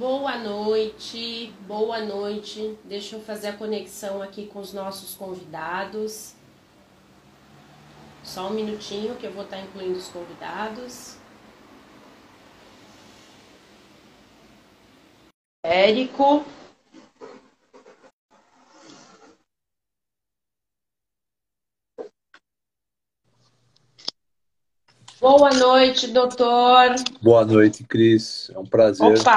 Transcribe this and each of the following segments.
Boa noite, boa noite. Deixa eu fazer a conexão aqui com os nossos convidados. Só um minutinho que eu vou estar incluindo os convidados. Érico. Boa noite, doutor. Boa noite, Cris. É um prazer. Opa!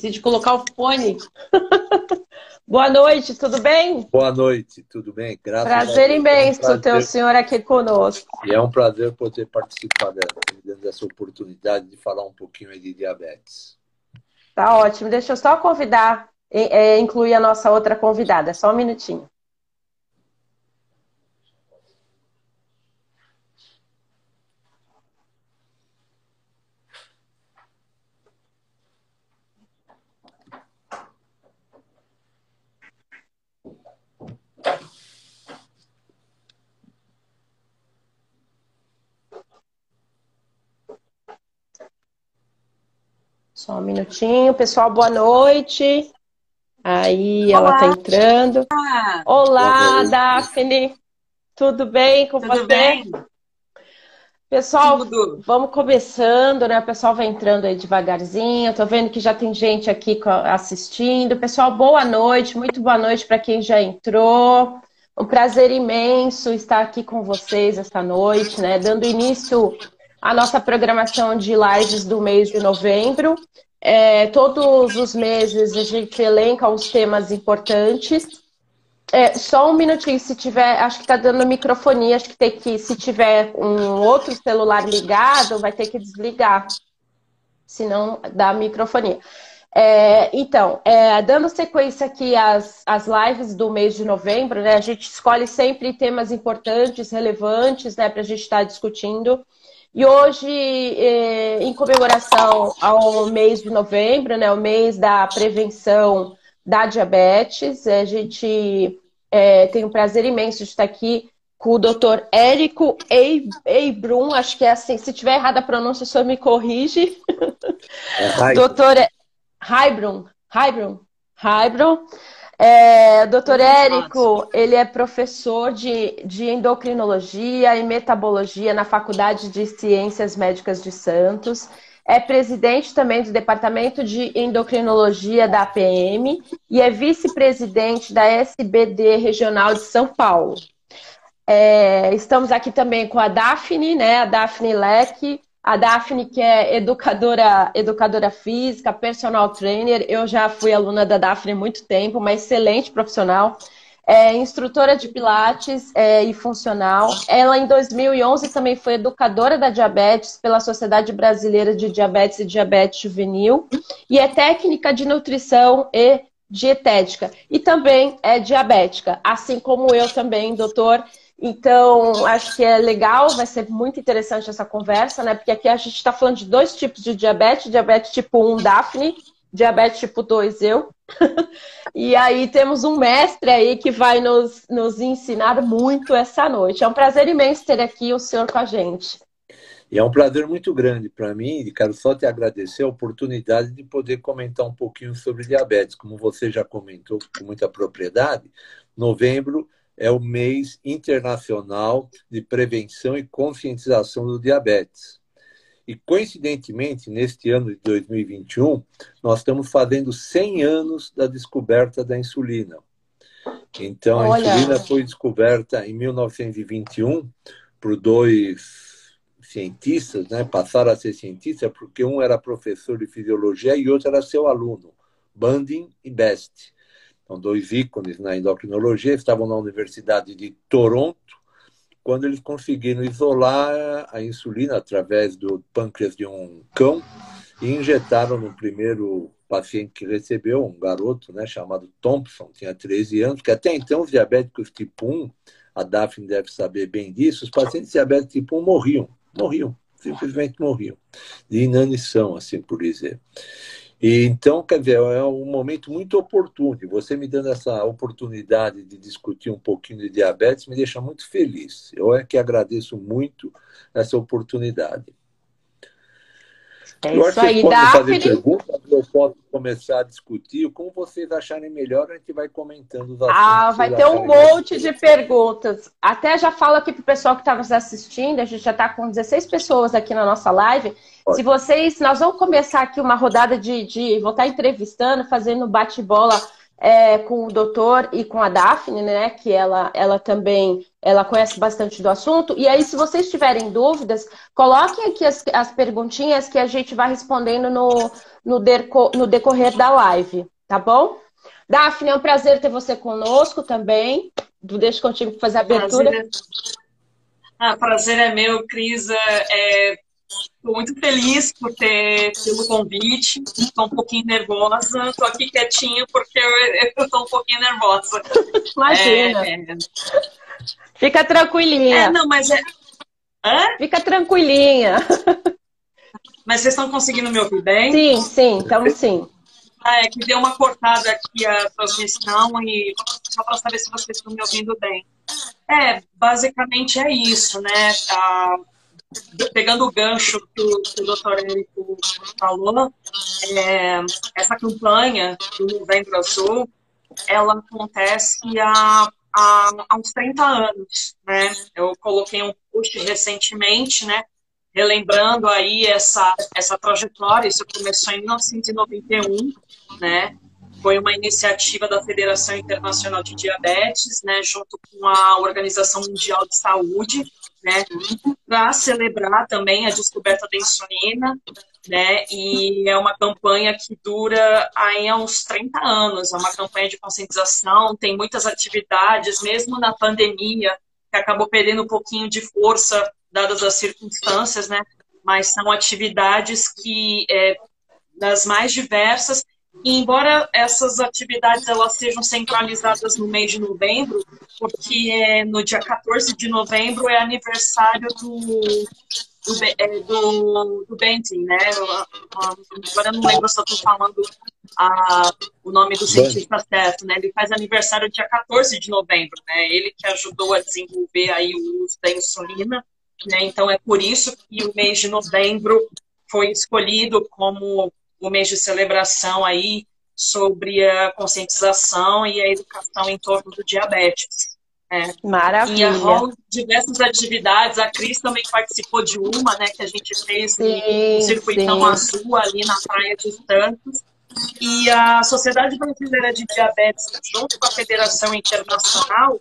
Esqueci de colocar o fone. Boa noite, tudo bem? Boa noite, tudo bem? Graças prazer a Deus. imenso é um ter o senhor aqui conosco. E é um prazer poder participar dessa oportunidade de falar um pouquinho de diabetes. Tá ótimo. Deixa eu só convidar, é, incluir a nossa outra convidada. Só um minutinho. Só um minutinho. Pessoal, boa noite. Aí, Olá. ela tá entrando. Olá, Daphne. Tudo bem com Tudo você? Bem? Pessoal, Tudo. vamos começando, né? O pessoal vai entrando aí devagarzinho. Tô vendo que já tem gente aqui assistindo. Pessoal, boa noite. Muito boa noite para quem já entrou. Um prazer imenso estar aqui com vocês esta noite, né? Dando início a nossa programação de lives do mês de novembro. É, todos os meses a gente elenca os temas importantes. É, só um minutinho, se tiver, acho que está dando microfonia, acho que tem que, se tiver um outro celular ligado, vai ter que desligar, senão dá microfonia. É, então, é, dando sequência aqui às, às lives do mês de novembro, né, a gente escolhe sempre temas importantes, relevantes, né, para a gente estar tá discutindo. E hoje, é, em comemoração ao mês de novembro, né, o mês da prevenção da diabetes, a gente é, tem um prazer imenso de estar aqui com o doutor Érico Eibrum, acho que é assim, se tiver errada a pronúncia, o senhor me corrige. É, doutor Heibrum, Heibrum, Heibrum. É, doutor Érico, ele é professor de, de endocrinologia e metabologia na Faculdade de Ciências Médicas de Santos. É presidente também do Departamento de Endocrinologia da APM e é vice-presidente da SBD Regional de São Paulo. É, estamos aqui também com a Daphne, né? A Daphne Leque, a Daphne, que é educadora, educadora física, personal trainer. Eu já fui aluna da Daphne há muito tempo, uma excelente profissional. É instrutora de Pilates é, e funcional. Ela, em 2011, também foi educadora da diabetes pela Sociedade Brasileira de Diabetes e Diabetes Juvenil. E é técnica de nutrição e dietética. E também é diabética, assim como eu também, doutor. Então, acho que é legal, vai ser muito interessante essa conversa, né? Porque aqui a gente está falando de dois tipos de diabetes: diabetes tipo 1, Daphne, diabetes tipo 2, eu. e aí temos um mestre aí que vai nos, nos ensinar muito essa noite. É um prazer imenso ter aqui o senhor com a gente. E é um prazer muito grande para mim, e quero só te agradecer a oportunidade de poder comentar um pouquinho sobre diabetes. Como você já comentou com muita propriedade, novembro é o mês internacional de prevenção e conscientização do diabetes. E, coincidentemente, neste ano de 2021, nós estamos fazendo 100 anos da descoberta da insulina. Então, Olha. a insulina foi descoberta em 1921 por dois cientistas, né? passaram a ser cientistas, porque um era professor de fisiologia e outro era seu aluno, Banding e Best são dois ícones na endocrinologia, estavam na Universidade de Toronto, quando eles conseguiram isolar a insulina através do pâncreas de um cão e injetaram no primeiro paciente que recebeu, um garoto né, chamado Thompson, tinha 13 anos, que até então os diabéticos tipo 1, a Daphne deve saber bem disso, os pacientes diabéticos tipo 1 morriam, morriam, simplesmente morriam, de inanição, assim por dizer. E, então, quer dizer, é um momento muito oportuno. Você me dando essa oportunidade de discutir um pouquinho de diabetes me deixa muito feliz. Eu é que agradeço muito essa oportunidade. É isso aí, Daphne. eu posso começar a discutir, como vocês acharem melhor, a gente vai comentando os assuntos. Ah, vai ter um monte de perguntas. Até já falo aqui para o pessoal que está nos assistindo, a gente já está com 16 pessoas aqui na nossa live. Pode. Se vocês, nós vamos começar aqui uma rodada de, de vou estar entrevistando, fazendo bate-bola é, com o doutor e com a Daphne, né? Que ela, ela também ela conhece bastante do assunto. E aí, se vocês tiverem dúvidas, coloquem aqui as, as perguntinhas que a gente vai respondendo no, no, no decorrer da live, tá bom? Daphne, é um prazer ter você conosco também. Deixa contigo fazer a abertura. Prazer é... Ah, prazer é meu, Cris. É, Estou muito feliz por ter pelo convite. Estou um pouquinho nervosa. Estou aqui quietinha porque eu estou um pouquinho nervosa. Imagina. É, é... Fica tranquilinha. É, não, mas é. Hã? Fica tranquilinha. Mas vocês estão conseguindo me ouvir bem? Sim, sim, estamos sim. Ah, é que deu uma cortada aqui a transmissão e só para saber se vocês estão me ouvindo bem. É, basicamente é isso, né? Ah, pegando o gancho que o, que o doutor Érico falou, é, essa campanha do Novembro Azul, ela acontece há, há, há, uns 30 anos, né? Eu coloquei um post recentemente, né? Relembrando aí essa, essa trajetória, isso começou em 1991, né? Foi uma iniciativa da Federação Internacional de Diabetes, né, junto com a Organização Mundial de Saúde, né, para celebrar também a descoberta da insulina, né, e é uma campanha que dura aí há uns 30 anos, é uma campanha de conscientização, tem muitas atividades, mesmo na pandemia, que acabou perdendo um pouquinho de força, dadas as circunstâncias, né, mas são atividades que, é, das mais diversas, e embora essas atividades elas sejam centralizadas no mês de novembro, porque é, no dia 14 de novembro é aniversário do, do, é, do, do né? agora eu não lembro se eu estou falando a, o nome do cientista certo, né? Ele faz aniversário dia 14 de novembro, né? Ele que ajudou a desenvolver aí o uso da insulina, né? Então é por isso que o mês de novembro foi escolhido como o mês de celebração aí sobre a conscientização e a educação em torno do diabetes. É. Maravilha. E rolam diversas atividades. A Cris também participou de uma, né, que a gente fez sim, um circuitão sim. azul ali na Praia de Santos. E a Sociedade Brasileira de Diabetes, junto com a Federação Internacional,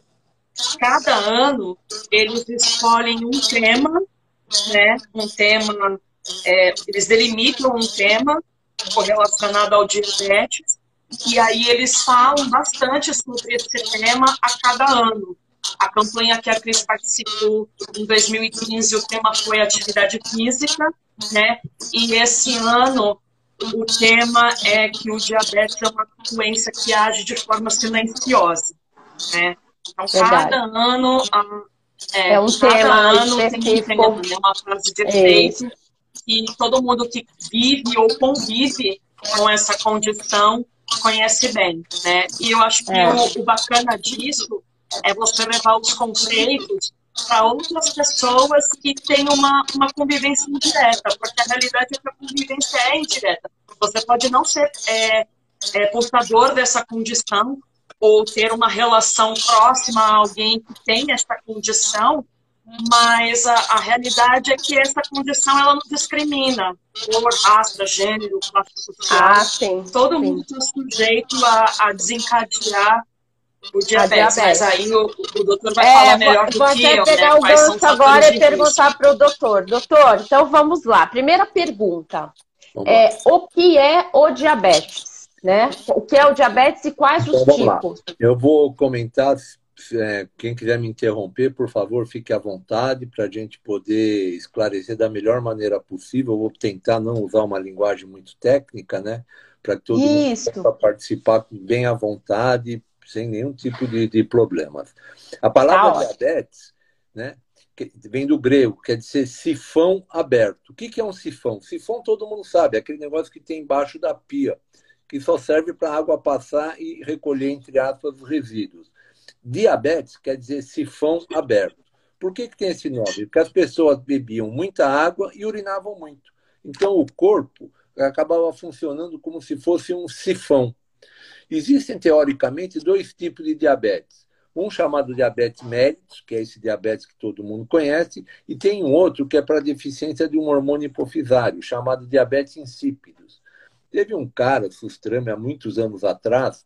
cada ano eles escolhem um tema, né, um tema, é, eles delimitam um tema correlacionado ao diabetes, e aí eles falam bastante sobre esse tema a cada ano. A campanha que a Cris participou em 2015, o tema foi atividade física, né? E esse ano o tema é que o diabetes é uma doença que age de forma silenciosa, né? Então, Verdade. cada ano é, é um tema ano específico. Tem um uma frase de efeito que todo mundo que vive ou convive com essa condição conhece bem, né? E eu acho que é. o, o bacana disso é você levar os conceitos para outras pessoas que têm uma, uma convivência indireta, porque a realidade é que a convivência é indireta. Você pode não ser é, é, portador dessa condição ou ter uma relação próxima a alguém que tem essa condição, mas a, a, realidade é que essa condição ela não discrimina cor, raça, gênero, classe social. Ah, sim, Todo sim. mundo está sujeito a, a desencadear o diabetes, diabetes. Mas aí o, o doutor vai é, falar melhor vou, do que eu. Vou pegar né? o gancho agora e perguntar para o doutor. Doutor, então vamos lá. Primeira pergunta. É, o que é o diabetes? Né? O que é o diabetes e quais então, os tipos? Lá. Eu vou comentar é, quem quiser me interromper, por favor, fique à vontade para a gente poder esclarecer da melhor maneira possível. Eu vou tentar não usar uma linguagem muito técnica, né? Para que todo Isso. mundo possa participar bem à vontade, sem nenhum tipo de, de problemas. A palavra tá diabetes, né? Vem do grego, quer dizer sifão aberto. O que, que é um sifão? Sifão todo mundo sabe, é aquele negócio que tem embaixo da pia, que só serve para a água passar e recolher, entre aspas, os resíduos. Diabetes quer dizer sifão aberto. Por que, que tem esse nome? Porque as pessoas bebiam muita água e urinavam muito. Então, o corpo acabava funcionando como se fosse um sifão. Existem, teoricamente, dois tipos de diabetes. Um chamado diabetes mellitus, que é esse diabetes que todo mundo conhece, e tem um outro que é para deficiência de um hormônio hipofisário, chamado diabetes insípidos. Teve um cara, Sustrame, há muitos anos atrás,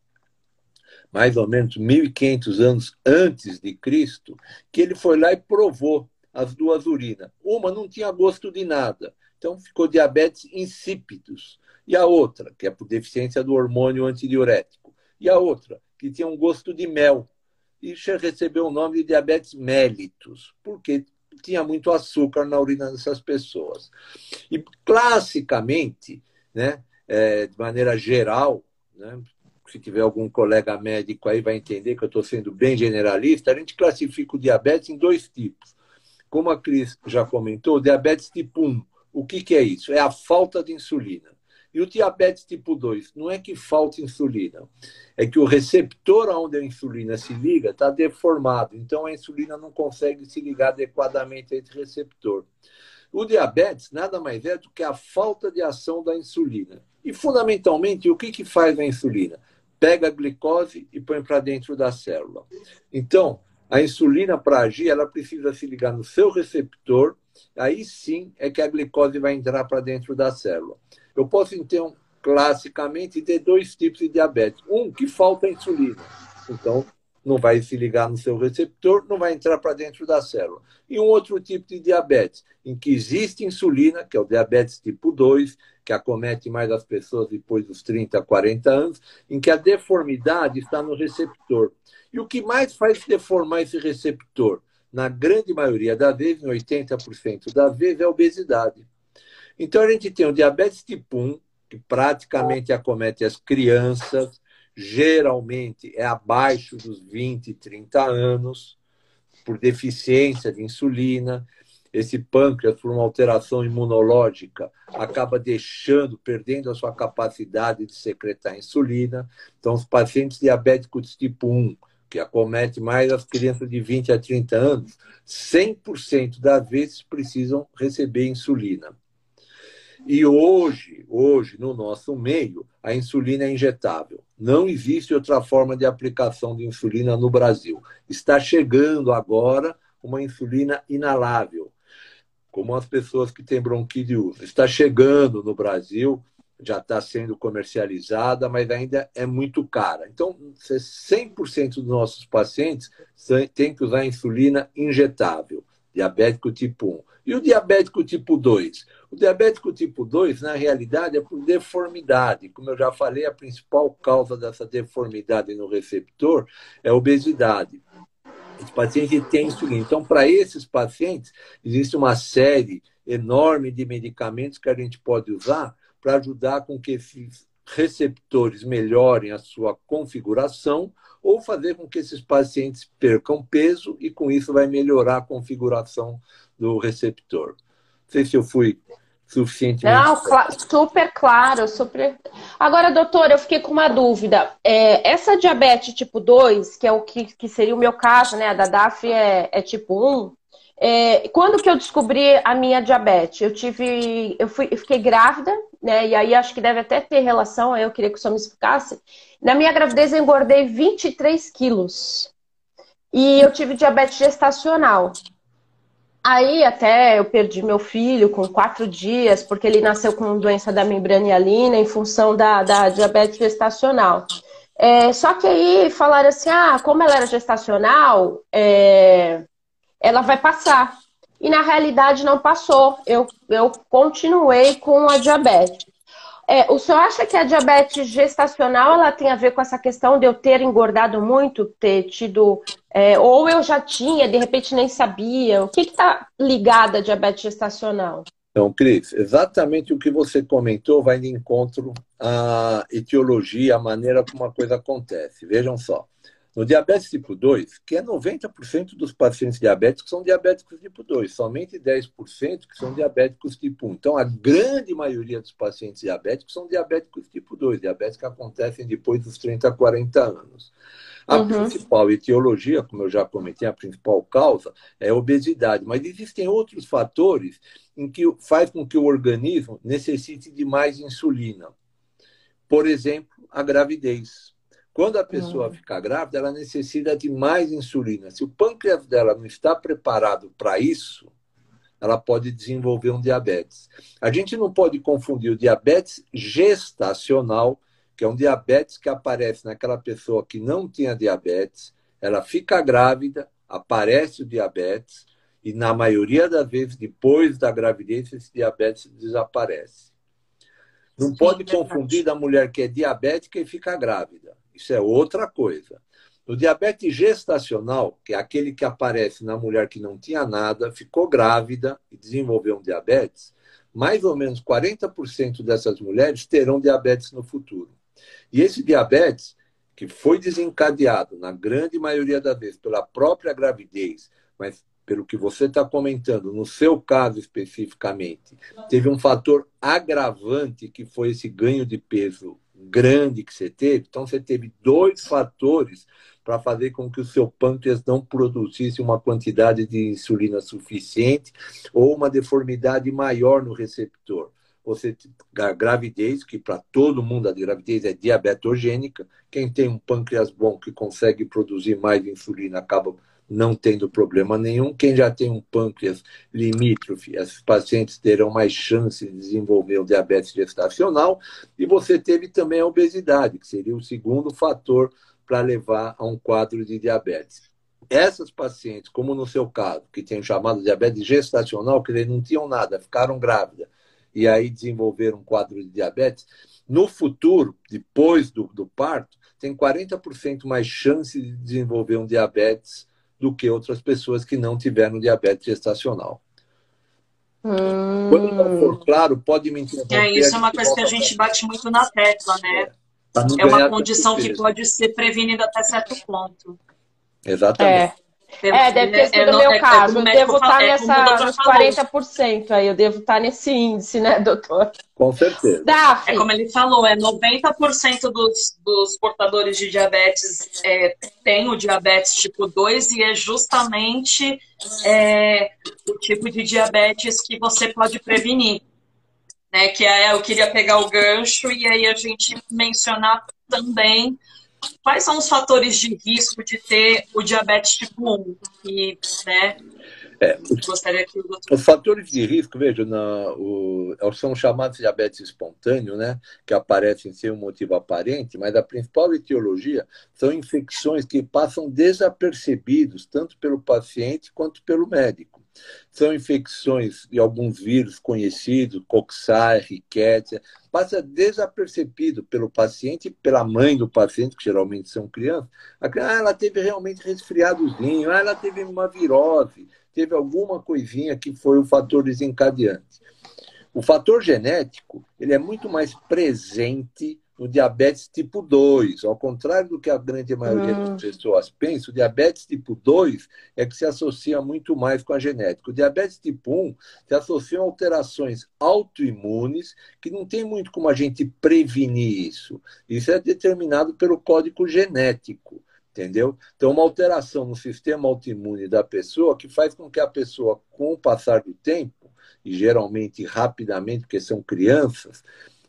mais ou menos 1.500 anos antes de Cristo, que ele foi lá e provou as duas urinas. Uma não tinha gosto de nada, então ficou diabetes insípidos. E a outra, que é por deficiência do hormônio antidiurético. E a outra, que tinha um gosto de mel. E recebeu o nome de diabetes mellitus, porque tinha muito açúcar na urina dessas pessoas. E classicamente, né, é, de maneira geral, né, se tiver algum colega médico aí vai entender que eu estou sendo bem generalista, a gente classifica o diabetes em dois tipos. Como a Cris já comentou, diabetes tipo 1. O que, que é isso? É a falta de insulina. E o diabetes tipo 2, não é que falta insulina, é que o receptor onde a insulina se liga está deformado, então a insulina não consegue se ligar adequadamente a esse receptor. O diabetes nada mais é do que a falta de ação da insulina. E, fundamentalmente, o que, que faz a insulina? Pega a glicose e põe para dentro da célula. Então, a insulina, para agir, ela precisa se ligar no seu receptor, aí sim é que a glicose vai entrar para dentro da célula. Eu posso, então, classicamente, ter dois tipos de diabetes. Um, que falta insulina. Então, não vai se ligar no seu receptor, não vai entrar para dentro da célula. E um outro tipo de diabetes, em que existe insulina, que é o diabetes tipo 2, que acomete mais as pessoas depois dos 30, 40 anos, em que a deformidade está no receptor. E o que mais faz deformar esse receptor? Na grande maioria das vezes, em 80% das vezes, é a obesidade. Então, a gente tem o diabetes tipo 1, que praticamente acomete as crianças, geralmente é abaixo dos 20, 30 anos, por deficiência de insulina. Esse pâncreas, por uma alteração imunológica, acaba deixando, perdendo a sua capacidade de secretar insulina. Então, os pacientes diabéticos tipo 1, que acomete mais as crianças de 20 a 30 anos, 100% das vezes precisam receber insulina. E hoje, hoje, no nosso meio, a insulina é injetável. Não existe outra forma de aplicação de insulina no Brasil. Está chegando agora uma insulina inalável, como as pessoas que têm bronquite usam. Está chegando no Brasil, já está sendo comercializada, mas ainda é muito cara. Então, 100% dos nossos pacientes têm que usar insulina injetável, diabético tipo 1. E o diabético tipo 2? O diabético tipo 2, na realidade, é por deformidade. Como eu já falei, a principal causa dessa deformidade no receptor é a obesidade. Esse paciente tem insulina. Então, para esses pacientes, existe uma série enorme de medicamentos que a gente pode usar para ajudar com que esses receptores melhorem a sua configuração ou fazer com que esses pacientes percam peso e com isso vai melhorar a configuração do receptor. Não sei se eu fui suficientemente. Não, super claro, super. Agora, doutor, eu fiquei com uma dúvida. É, essa diabetes tipo 2, que é o que, que seria o meu caso, né? A da DAF é, é tipo 1. É, quando que eu descobri a minha diabetes? Eu tive, eu, fui, eu fiquei grávida, né? E aí acho que deve até ter relação, eu queria que o senhor me explicasse. Na minha gravidez eu engordei 23 quilos. E eu tive diabetes gestacional. Aí até eu perdi meu filho com quatro dias, porque ele nasceu com doença da membrana hialina em função da, da diabetes gestacional. É, só que aí falaram assim, ah, como ela era gestacional, é, ela vai passar. E na realidade não passou. Eu, eu continuei com a diabetes. É, o senhor acha que a diabetes gestacional ela tem a ver com essa questão de eu ter engordado muito, ter tido. É, ou eu já tinha, de repente nem sabia? O que está ligado à diabetes gestacional? Então, Cris, exatamente o que você comentou vai de encontro à etiologia, à maneira como a coisa acontece. Vejam só. No diabetes tipo 2, que é 90% dos pacientes diabéticos são diabéticos tipo 2, somente 10% que são diabéticos tipo 1. Então, a grande maioria dos pacientes diabéticos são diabéticos tipo 2, diabetes que acontecem depois dos 30 a 40 anos. A uhum. principal etiologia, como eu já comentei, a principal causa é a obesidade, mas existem outros fatores em que faz com que o organismo necessite de mais insulina. Por exemplo, a gravidez. Quando a pessoa uhum. fica grávida, ela necessita de mais insulina. Se o pâncreas dela não está preparado para isso, ela pode desenvolver um diabetes. A gente não pode confundir o diabetes gestacional que é um diabetes que aparece naquela pessoa que não tinha diabetes, ela fica grávida, aparece o diabetes, e na maioria das vezes, depois da gravidez, esse diabetes desaparece. Não Sim, pode confundir da mulher que é diabética e fica grávida. Isso é outra coisa. O diabetes gestacional, que é aquele que aparece na mulher que não tinha nada, ficou grávida e desenvolveu um diabetes, mais ou menos 40% dessas mulheres terão diabetes no futuro. E esse diabetes, que foi desencadeado, na grande maioria das vezes, pela própria gravidez, mas pelo que você está comentando, no seu caso especificamente, teve um fator agravante que foi esse ganho de peso grande que você teve. Então, você teve dois fatores para fazer com que o seu pâncreas não produzisse uma quantidade de insulina suficiente ou uma deformidade maior no receptor você a gravidez, que para todo mundo a gravidez é diabetogênica. Quem tem um pâncreas bom que consegue produzir mais insulina acaba não tendo problema nenhum. Quem já tem um pâncreas limítrofe, esses pacientes terão mais chance de desenvolver o diabetes gestacional. E você teve também a obesidade, que seria o segundo fator para levar a um quadro de diabetes. Essas pacientes, como no seu caso, que tem o chamado diabetes gestacional, que não tinham nada, ficaram grávidas, e aí desenvolver um quadro de diabetes, no futuro, depois do, do parto, tem 40% mais chance de desenvolver um diabetes do que outras pessoas que não tiveram diabetes gestacional. Hum. Quando não for claro, pode me interromper. É, isso é uma coisa que a gente bate muito na tecla, né? É, é uma condição que pode ser prevenida até certo ponto. Exatamente. É. É, deve ter sido o meu é, caso. eu devo estar tá nessa, nos 40% aí, eu devo estar tá nesse índice, né, doutor? Com certeza. Daf. É como ele falou, é 90% dos, dos portadores de diabetes é, têm o diabetes tipo 2 e é justamente é, o tipo de diabetes que você pode prevenir. Né, que é, eu queria pegar o gancho e aí a gente mencionar também quais são os fatores de risco de ter o diabetes tipo 1? E, né, é, gostaria que o doutor... Os fatores de risco, veja, na, o, são chamados diabetes espontâneo, né, que aparecem sem um motivo aparente, mas a principal etiologia são infecções que passam desapercebidos tanto pelo paciente quanto pelo médico. São infecções de alguns vírus conhecidos, Coxsackie, Rickettsia, passa desapercebido pelo paciente e pela mãe do paciente, que geralmente são crianças. A criança, ah, ela teve realmente resfriadozinho, ah, ela teve uma virose, teve alguma coisinha que foi o fator desencadeante. O fator genético, ele é muito mais presente no diabetes tipo 2. Ao contrário do que a grande maioria das ah. pessoas pensa, o diabetes tipo 2 é que se associa muito mais com a genética. O diabetes tipo 1 se associa a alterações autoimunes que não tem muito como a gente prevenir isso. Isso é determinado pelo código genético. Entendeu? Então, uma alteração no sistema autoimune da pessoa que faz com que a pessoa, com o passar do tempo, e geralmente rapidamente, porque são crianças,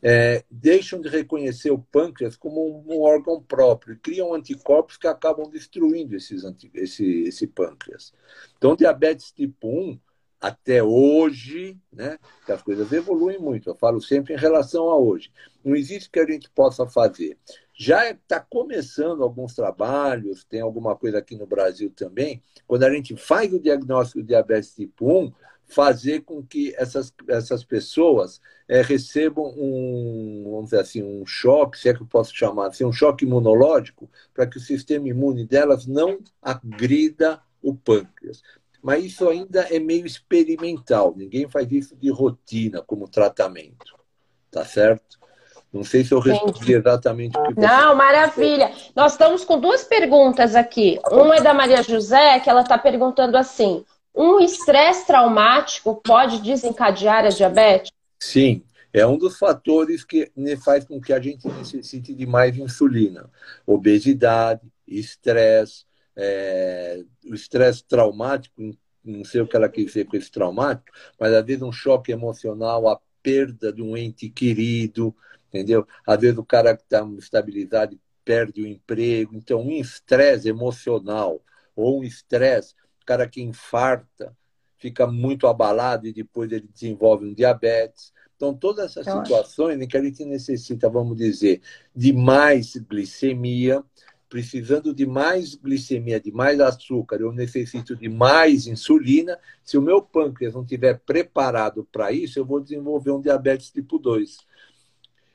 é, deixam de reconhecer o pâncreas como um, órgão próprio, criam anticorpos que acabam destruindo esses esse, esse pâncreas. Então, diabetes tipo 1, até hoje, né, que as coisas evoluem muito, eu falo sempre em relação a hoje, não existe que a gente possa fazer. Já está começando alguns trabalhos, tem alguma coisa aqui no Brasil também, quando a gente faz o diagnóstico de diabetes tipo 1, fazer com que essas, essas pessoas é, recebam um, vamos dizer assim, um choque, se é que eu posso chamar assim, um choque imunológico, para que o sistema imune delas não agrida o pâncreas. Mas isso ainda é meio experimental, ninguém faz isso de rotina como tratamento, tá certo? Não sei se eu respondi exatamente o que você Não, maravilha. Nós estamos com duas perguntas aqui. Uma é da Maria José, que ela está perguntando assim: um estresse traumático pode desencadear a diabetes? Sim, é um dos fatores que faz com que a gente necessite de mais insulina. Obesidade, estresse, é, o estresse traumático, não sei o que ela quer dizer com esse traumático, mas às vezes um choque emocional, a perda de um ente querido, entendeu? Às vezes o cara que está estabilizado perde o emprego. Então, um estresse emocional ou um estresse, cara que infarta, fica muito abalado e depois ele desenvolve um diabetes. Então, todas essas Eu situações acho. em que a gente necessita, vamos dizer, de mais glicemia, precisando de mais glicemia, de mais açúcar, eu necessito de mais insulina. Se o meu pâncreas não estiver preparado para isso, eu vou desenvolver um diabetes tipo 2.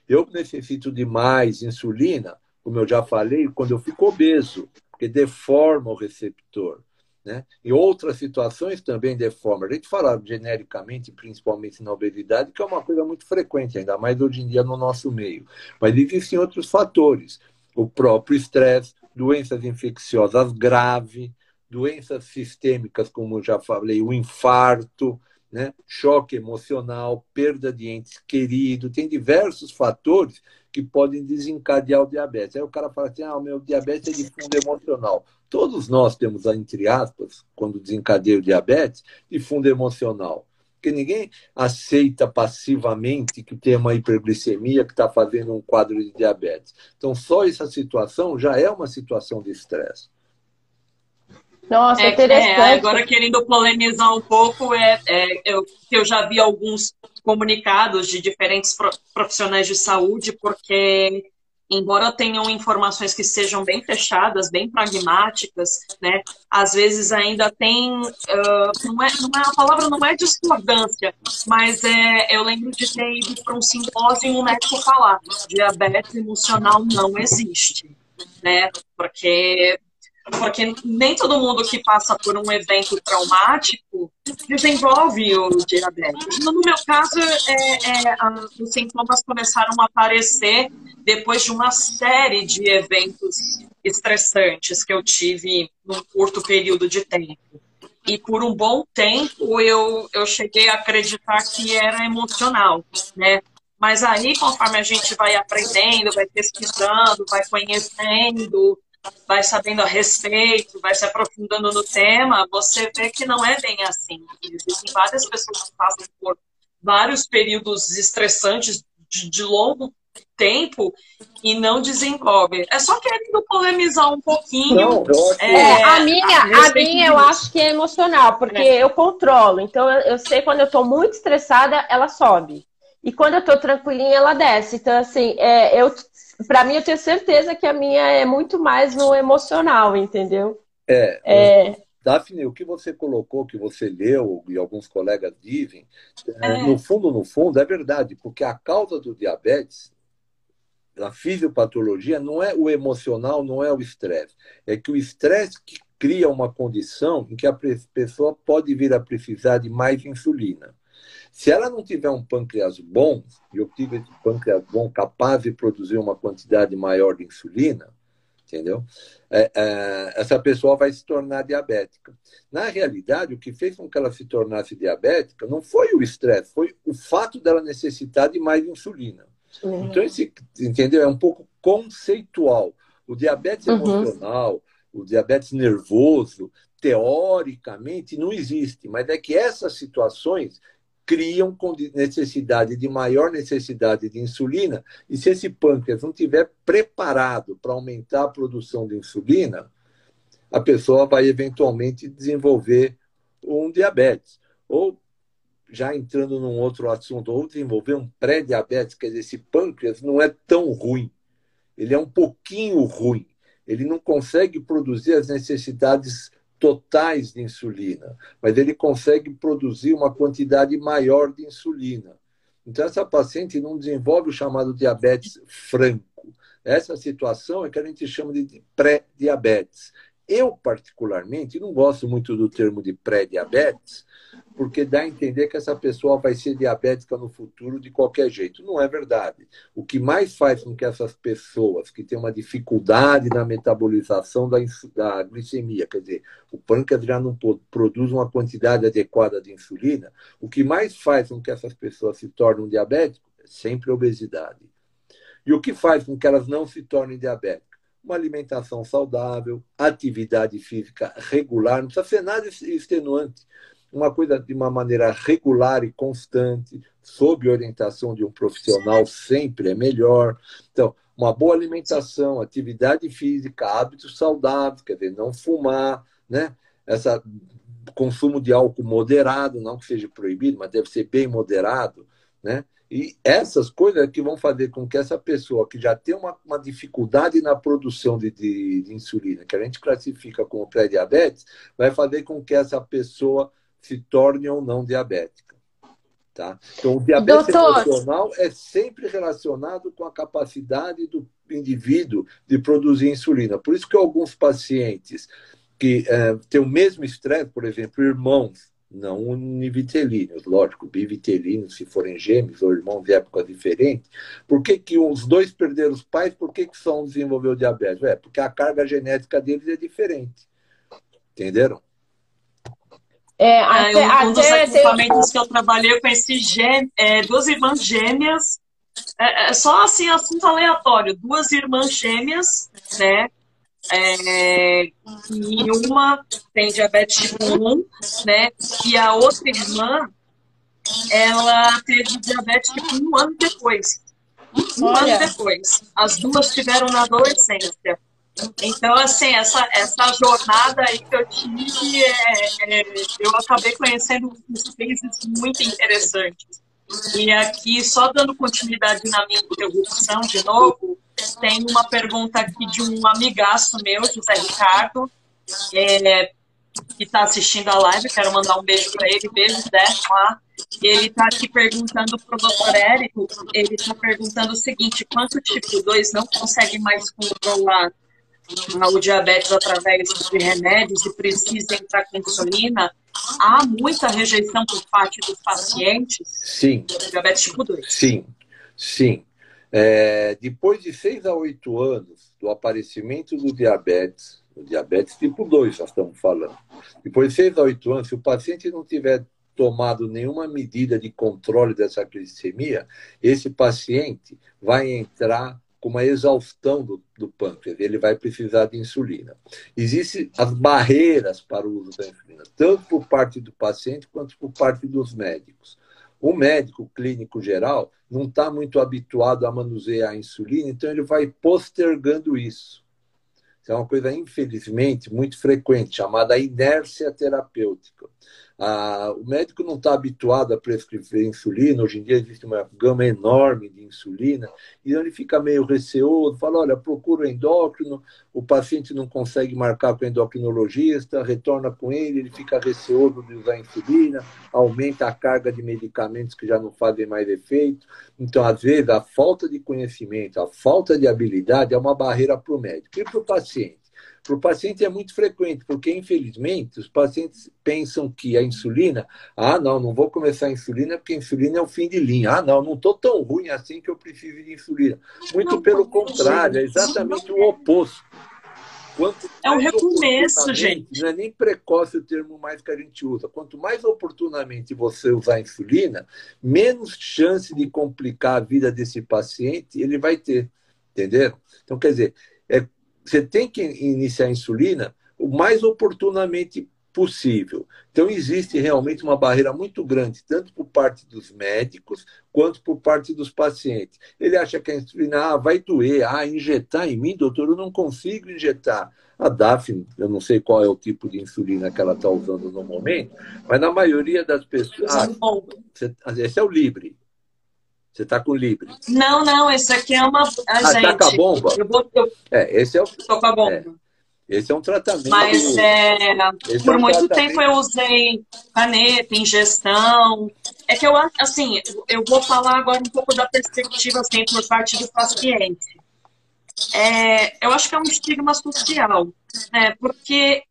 Eu necessito de mais insulina, como eu já falei, quando eu fico obeso, porque deforma o receptor. Né? Em outras situações também deforma. A gente fala genericamente, principalmente na obesidade, que é uma coisa muito frequente, ainda mais hoje em dia no nosso meio. Mas existem outros fatores o próprio estresse, doenças infecciosas graves, doenças sistêmicas, como já falei, o infarto, né? choque emocional, perda de entes queridos, tem diversos fatores que podem desencadear o diabetes. Aí o cara fala assim: ah, o meu diabetes é de fundo emocional. Todos nós temos, entre aspas, quando desencadeia o diabetes, de fundo emocional. Porque ninguém aceita passivamente que tem uma hiperglicemia que está fazendo um quadro de diabetes. Então, só essa situação já é uma situação de estresse. Nossa, é, interessante. É, agora, querendo polemizar um pouco, é, é, eu, eu já vi alguns comunicados de diferentes profissionais de saúde, porque embora tenham informações que sejam bem fechadas, bem pragmáticas, né, às vezes ainda tem, uh, não, é, não é, a palavra não é discordância, mas é, eu lembro de ter ido para um simpósio e um médico falar, diabetes emocional não existe, né, porque porque nem todo mundo que passa por um evento traumático desenvolve o diabetes. No meu caso, é, é, os sintomas começaram a aparecer depois de uma série de eventos estressantes que eu tive num curto período de tempo. E por um bom tempo eu, eu cheguei a acreditar que era emocional, né? Mas aí, conforme a gente vai aprendendo, vai pesquisando, vai conhecendo, vai sabendo a respeito, vai se aprofundando no tema, você vê que não é bem assim. Existem várias pessoas que passam por vários períodos estressantes de, de longo tempo e não desencobre. É só querendo polemizar um pouquinho. Não, é, é, a minha, a minha eu acho que é emocional, porque é. eu controlo. Então eu, eu sei quando eu estou muito estressada, ela sobe. E quando eu estou tranquilinha, ela desce. Então, assim, é, eu para mim, eu tenho certeza que a minha é muito mais no emocional, entendeu? É. é... Daphne, o que você colocou, que você leu e alguns colegas dizem, é. é. no fundo, no fundo, é verdade, porque a causa do diabetes, a fisiopatologia, não é o emocional, não é o estresse. É que o estresse que cria uma condição em que a pessoa pode vir a precisar de mais insulina. Se ela não tiver um pâncreas bom, e eu tive esse pâncreas bom capaz de produzir uma quantidade maior de insulina, entendeu? É, é, essa pessoa vai se tornar diabética. Na realidade, o que fez com que ela se tornasse diabética não foi o estresse, foi o fato dela necessitar de mais insulina. Uhum. Então, esse, entendeu? É um pouco conceitual. O diabetes uhum. emocional, o diabetes nervoso, teoricamente não existe, mas é que essas situações criam necessidade de maior necessidade de insulina, e se esse pâncreas não estiver preparado para aumentar a produção de insulina, a pessoa vai eventualmente desenvolver um diabetes. Ou, já entrando num outro assunto, ou desenvolver um pré-diabetes, quer dizer, esse pâncreas não é tão ruim, ele é um pouquinho ruim, ele não consegue produzir as necessidades totais de insulina, mas ele consegue produzir uma quantidade maior de insulina. Então, essa paciente não desenvolve o chamado diabetes franco. Essa situação é que a gente chama de pré-diabetes. Eu, particularmente, não gosto muito do termo de pré-diabetes, porque dá a entender que essa pessoa vai ser diabética no futuro de qualquer jeito. Não é verdade. O que mais faz com que essas pessoas que têm uma dificuldade na metabolização da, da glicemia, quer dizer, o pâncreas já não produz uma quantidade adequada de insulina, o que mais faz com que essas pessoas se tornem diabéticos é sempre a obesidade. E o que faz com que elas não se tornem diabéticas? Uma alimentação saudável, atividade física regular, não precisa ser nada extenuante uma coisa de uma maneira regular e constante, sob orientação de um profissional, sempre é melhor. Então, uma boa alimentação, atividade física, hábitos saudáveis, quer dizer, não fumar, né? Essa consumo de álcool moderado, não que seja proibido, mas deve ser bem moderado, né? E essas coisas que vão fazer com que essa pessoa que já tem uma, uma dificuldade na produção de, de, de insulina, que a gente classifica como pré-diabetes, vai fazer com que essa pessoa se torne ou não diabética. Tá? Então, o diabetes Doutor... emocional é sempre relacionado com a capacidade do indivíduo de produzir insulina. Por isso que alguns pacientes que é, têm o mesmo estresse, por exemplo, irmãos, não univitelíneos, lógico, bivitelíneos, se forem gêmeos ou irmãos de época diferente, por que, que os dois perderam os pais, por que, que só um desenvolveu diabetes? É, porque a carga genética deles é diferente. Entenderam? É, ah, até, um, um dos equipamentos que eu trabalhei, eu conheci gê, é, duas irmãs gêmeas, é, é, só assim, assunto aleatório, duas irmãs gêmeas, né? É, e uma tem diabetes tipo 1, né? E a outra irmã, ela teve diabetes tipo um ano depois. Um Olha. ano depois. As duas tiveram na adolescência. Então, assim, essa, essa jornada aí que eu tive, é, é, eu acabei conhecendo uns cases muito interessantes. E aqui, só dando continuidade na minha interrupção de novo, tem uma pergunta aqui de um amigaço meu, José Ricardo, é, que está assistindo a live, quero mandar um beijo para ele, beijo, Zé, lá. Ele está aqui perguntando para o doutor Érico, ele está perguntando o seguinte, quanto tipo 2 não consegue mais controlar o diabetes através de remédios e precisa entrar com insulina, há muita rejeição por parte dos pacientes sim. diabetes tipo 2. Sim, sim. É, depois de 6 a 8 anos do aparecimento do diabetes, o diabetes tipo 2 nós estamos falando, depois de 6 a 8 anos, se o paciente não tiver tomado nenhuma medida de controle dessa glicemia, esse paciente vai entrar com uma exaustão do, do pâncreas, ele vai precisar de insulina. Existem as barreiras para o uso da insulina, tanto por parte do paciente quanto por parte dos médicos. O médico clínico geral não está muito habituado a manusear a insulina, então ele vai postergando isso. Isso é uma coisa, infelizmente, muito frequente, chamada inércia terapêutica. Ah, o médico não está habituado a prescrever insulina, hoje em dia existe uma gama enorme de insulina, e ele fica meio receoso, fala, olha, procura o endócrino, o paciente não consegue marcar com o endocrinologista, retorna com ele, ele fica receoso de usar insulina, aumenta a carga de medicamentos que já não fazem mais efeito. Então, às vezes, a falta de conhecimento, a falta de habilidade é uma barreira para o médico e para o paciente. Para o paciente é muito frequente, porque, infelizmente, os pacientes pensam que a insulina, ah, não, não vou começar a insulina porque a insulina é o fim de linha. Ah, não, não estou tão ruim assim que eu preciso de insulina. Muito pelo contrário, é exatamente o oposto. Quanto é um recomeço, gente. Não é nem precoce o termo mais que a gente usa. Quanto mais oportunamente você usar a insulina, menos chance de complicar a vida desse paciente ele vai ter. Entenderam? Então, quer dizer, você tem que iniciar a insulina o mais oportunamente possível. Então, existe realmente uma barreira muito grande, tanto por parte dos médicos, quanto por parte dos pacientes. Ele acha que a insulina ah, vai doer, ah, injetar em mim, doutor, eu não consigo injetar. A DAF, eu não sei qual é o tipo de insulina que ela está usando no momento, mas na maioria das pessoas. Ah, esse é o Libre. Você está com o Libre. Não, não, esse aqui é uma. Ah, gente, tá com a bomba? Eu vou, eu... É, esse é o. Estou com a bomba. É. Esse é um tratamento. Mas é, por é um muito tempo eu usei caneta, ingestão. É que eu assim, eu vou falar agora um pouco da perspectiva assim, por parte do paciente. é, eu acho que é um estigma social, né? Porque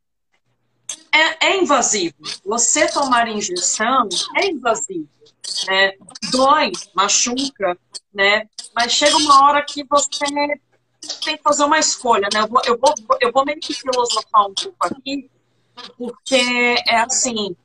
é, é invasivo. Você tomar injeção é invasivo, né? Dói, machuca, né? Mas chega uma hora que você tem que fazer uma escolha, né? Eu vou, eu vou, eu vou meio que filosofar um pouco aqui, porque é assim,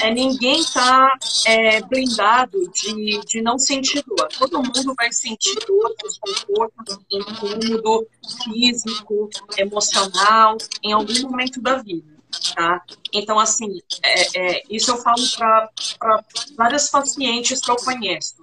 é, ninguém está é, blindado de, de não sentir dor. Todo mundo vai sentir dor, desconforto, incômodo físico, emocional, em algum momento da vida. Tá? Então, assim, é, é, isso eu falo para várias pacientes que eu conheço.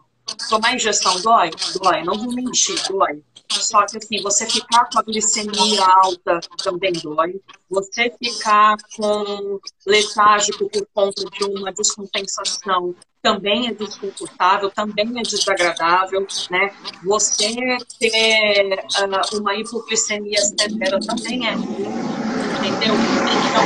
Tomar injeção dói? Dói, não vou mentir, dói. Só que assim, você ficar com a glicemia alta também dói. Você ficar com letárgico por conta de uma descompensação também é desconfortável, também é desagradável, né? Você ter uh, uma hipoglicemia severa também é ruim, entendeu? Então,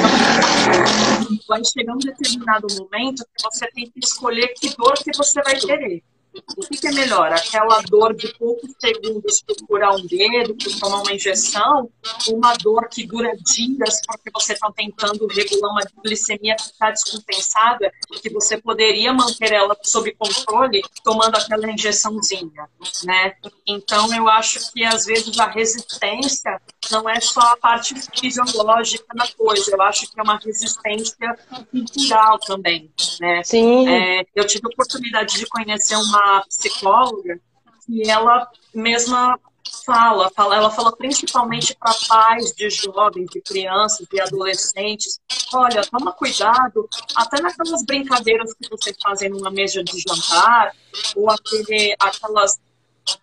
vai chegar um determinado momento que você tem que escolher que dor que você vai querer. O que, que, é melhor? Aquela dor de poucos segundos por curar um dedo, por tomar uma injeção, uma dor que dura dias porque você está tentando regular uma glicemia que está descompensada, que você poderia manter ela sob controle tomando aquela injeçãozinha, né? Então, eu acho que às vezes a resistência não é só a parte fisiológica da coisa, eu acho que é uma resistência cultural também, né? Sim. É, eu tive a oportunidade de conhecer uma psicóloga que ela mesma fala, fala ela fala principalmente para pais de jovens, de crianças, de adolescentes. Olha, toma cuidado, até naquelas brincadeiras que vocês fazem numa mesa de jantar, ou aquele, aquelas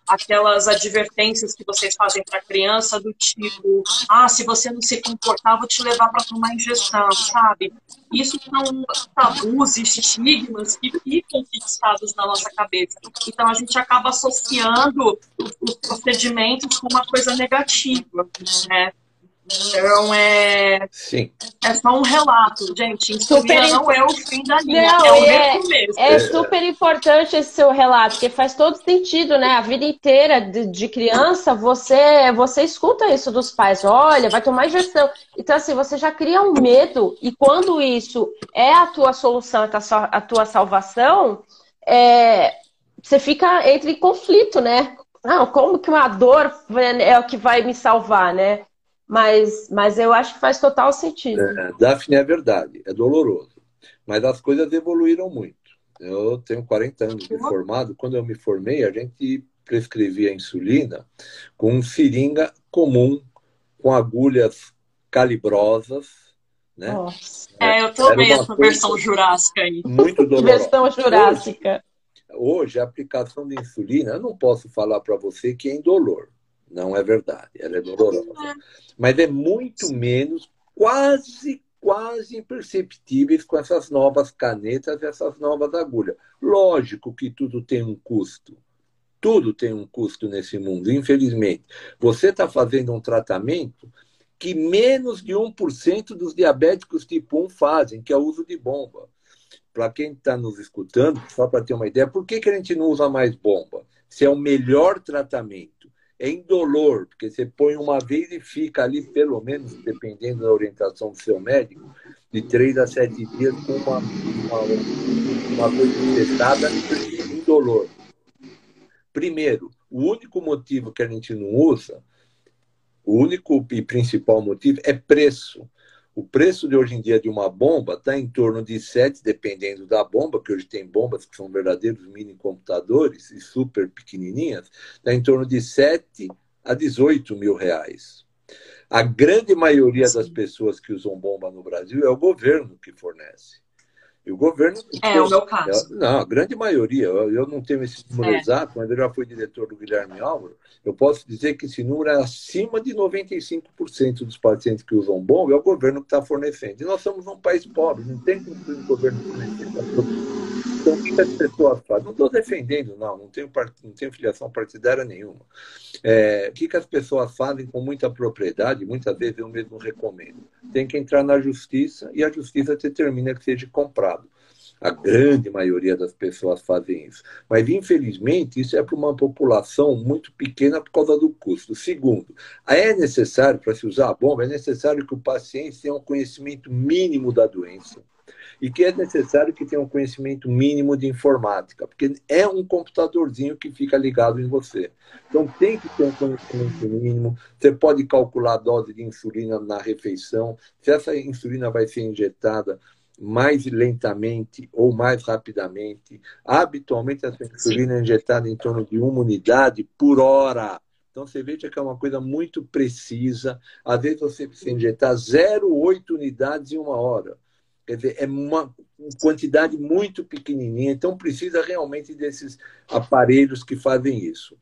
aquelas advertências que vocês fazem para a criança do tipo, ah, se você não se comportar, vou te levar para tomar injeção, sabe? Isso são tabus e estigmas que ficam fixados na nossa cabeça. Então a gente acaba associando os procedimentos com uma coisa negativa, né? Então é. Sim. É só um relato, gente. Super... não é o fim da linha, não, é o é, recomeço. É super importante esse seu relato, porque faz todo sentido, né? A vida inteira de, de, criança, você, você escuta isso dos pais. Olha, vai tomar injeção. Então, assim, você já cria um medo, e quando isso é a tua solução, a tua salvação, é, você fica entre conflito, né? Não, como que uma dor é o que vai me salvar, né? Mas, mas eu acho que faz total sentido. É, Daphne é verdade, é doloroso. Mas as coisas evoluíram muito. Eu tenho 40 anos de formado. Quando eu me formei, a gente prescrevia insulina com seringa comum, com agulhas calibrosas. Né? Nossa. É, eu tomei essa versão jurássica aí. Muito dolorosa. versão jurássica. Hoje, hoje, a aplicação de insulina, eu não posso falar para você que é indolor. Não é verdade, ela é dolorosa. Mas é muito menos, quase, quase imperceptíveis com essas novas canetas e essas novas agulhas. Lógico que tudo tem um custo. Tudo tem um custo nesse mundo, infelizmente. Você está fazendo um tratamento que menos de 1% dos diabéticos tipo 1 fazem, que é o uso de bomba. Para quem está nos escutando, só para ter uma ideia, por que, que a gente não usa mais bomba? Se é o melhor tratamento é indolor, porque você põe uma vez e fica ali, pelo menos, dependendo da orientação do seu médico, de três a sete dias com uma, uma, uma coisa testada indolor. Primeiro, o único motivo que a gente não usa, o único e principal motivo é preço. O preço de hoje em dia de uma bomba está em torno de 7, dependendo da bomba, que hoje tem bombas que são verdadeiros mini computadores e super pequenininhas, está em torno de 7 a 18 mil reais. A grande maioria Sim. das pessoas que usam bomba no Brasil é o governo que fornece. E o governo. É, o meu caso. Não, a grande maioria. Eu, não tenho esse número é. exato, mas eu já fui diretor do Guilherme Álvaro. Eu posso dizer que esse número é acima de 95% dos pacientes que usam bomba, é o governo que está fornecendo. E nós somos um país pobre, não tem como o governo fornecer Então, o que as pessoas fazem? Não estou defendendo, não, não tenho, não tenho filiação partidária nenhuma. É, o que, que as pessoas fazem com muita propriedade, muitas vezes eu mesmo recomendo? Tem que entrar na justiça e a justiça determina que seja comprado. A grande maioria das pessoas fazem isso. Mas, infelizmente, isso é para uma população muito pequena por causa do custo. Segundo, é necessário, para se usar a bomba, é necessário que o paciente tenha um conhecimento mínimo da doença e que é necessário que tenha um conhecimento mínimo de informática, porque é um computadorzinho que fica ligado em você. Então tem que ter um conhecimento mínimo. Você pode calcular a dose de insulina na refeição, se essa insulina vai ser injetada mais lentamente ou mais rapidamente. Habitualmente, essa insulina é injetada em torno de uma unidade por hora. Então, você veja que é uma coisa muito precisa. Às vezes, você precisa injetar 0,8 unidades em uma hora. Quer dizer, é uma quantidade muito pequenininha. Então, precisa realmente desses aparelhos que fazem isso.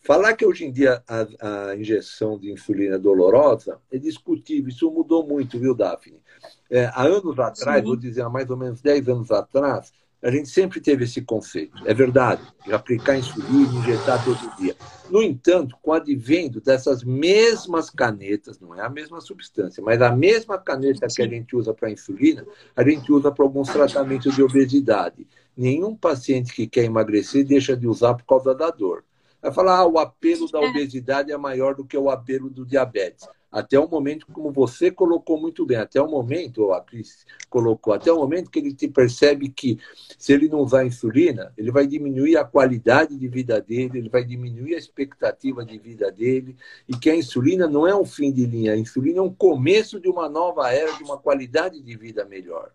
Falar que hoje em dia a, a, injeção de insulina é dolorosa é discutível. Isso mudou muito, viu, Daphne? É, há anos atrás, Sim. vou dizer, há mais ou menos 10 anos atrás, a gente sempre teve esse conceito. É verdade, de aplicar insulina, injetar todo dia. No entanto, com o advento dessas mesmas canetas, não é a mesma substância, mas a mesma caneta que a gente usa para insulina, a gente usa para alguns tratamentos de obesidade. Nenhum paciente que quer emagrecer deixa de usar por causa da dor. Vai falar, ah, o apelo da é. obesidade é maior do que o apelo do diabetes. Até o momento, como você colocou muito bem, até o momento, ou a Cris colocou, até o momento que ele te percebe que se ele não usar insulina, ele vai diminuir a qualidade de vida dele, ele vai diminuir a expectativa de vida dele, e que a insulina não é um fim de linha, a insulina é um começo de uma nova era, de uma qualidade de vida melhor.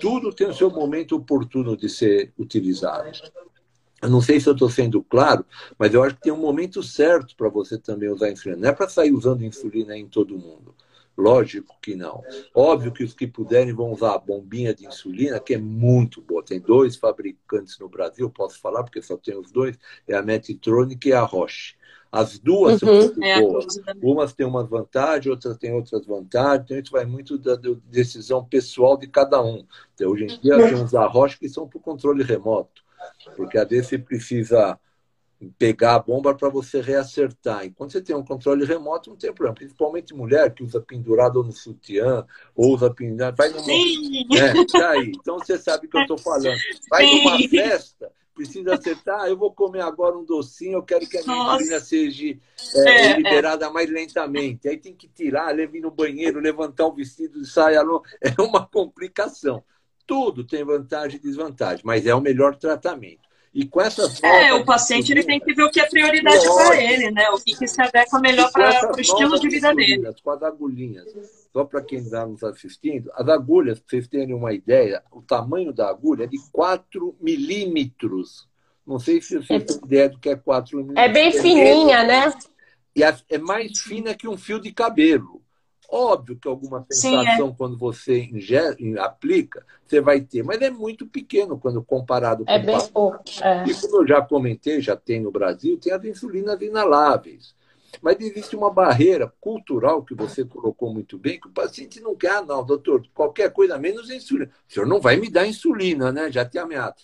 Tudo tem o seu momento oportuno de ser utilizado. Eu não sei se eu estou sendo claro, mas eu acho que tem um momento certo para você também usar insulina. Não é para sair usando insulina em todo mundo. Lógico que não. Óbvio que os que puderem vão usar a bombinha de insulina, que é muito boa. Tem dois fabricantes no Brasil, posso falar porque só tem os dois, é a Medtronic e a Roche. As duas uhum. são muito é boas. Umas têm umas vantagens, outras têm outras vantagens. Então, isso vai muito da decisão pessoal de cada um. Então, hoje em dia, tem uns da Roche que são por controle remoto. Porque às vezes você precisa pegar a bomba para você reacertar. E quando você tem um controle remoto, não tem problema. Principalmente mulher que usa pendurado no sutiã, ou usa pendurado. Vai numa. Sim. É, tá aí. Então você sabe o que eu estou falando. Vai Sim. numa festa, precisa acertar. Ah, eu vou comer agora um docinho, eu quero que a minha urina seja é, é, é, liberada mais lentamente. Aí tem que tirar, levar no banheiro, levantar o vestido de saia. É uma complicação. Tudo tem vantagem e desvantagem, mas é o melhor tratamento. E com essas É, o paciente ele tem que ver o que é prioridade para ele, né? O que, que se adequa melhor para o estilo de vida dele. Com as agulhinhas, só para quem está nos assistindo, as agulhas, para vocês terem uma ideia, o tamanho da agulha é de 4 milímetros. Não sei se vocês têm ideia do que é 4 milímetros. É bem fininha, né? E é mais fina que um fio de cabelo. Óbvio que alguma sensação Sim, é. quando você ingere, aplica, você vai ter, mas é muito pequeno quando comparado com é bem pouco. É. E como eu já comentei, já tem no Brasil, tem as insulinas inaláveis. Mas existe uma barreira cultural que você colocou muito bem, que o paciente não quer, ah, não, doutor, qualquer coisa menos insulina. O senhor não vai me dar insulina, né? Já tem ameaça.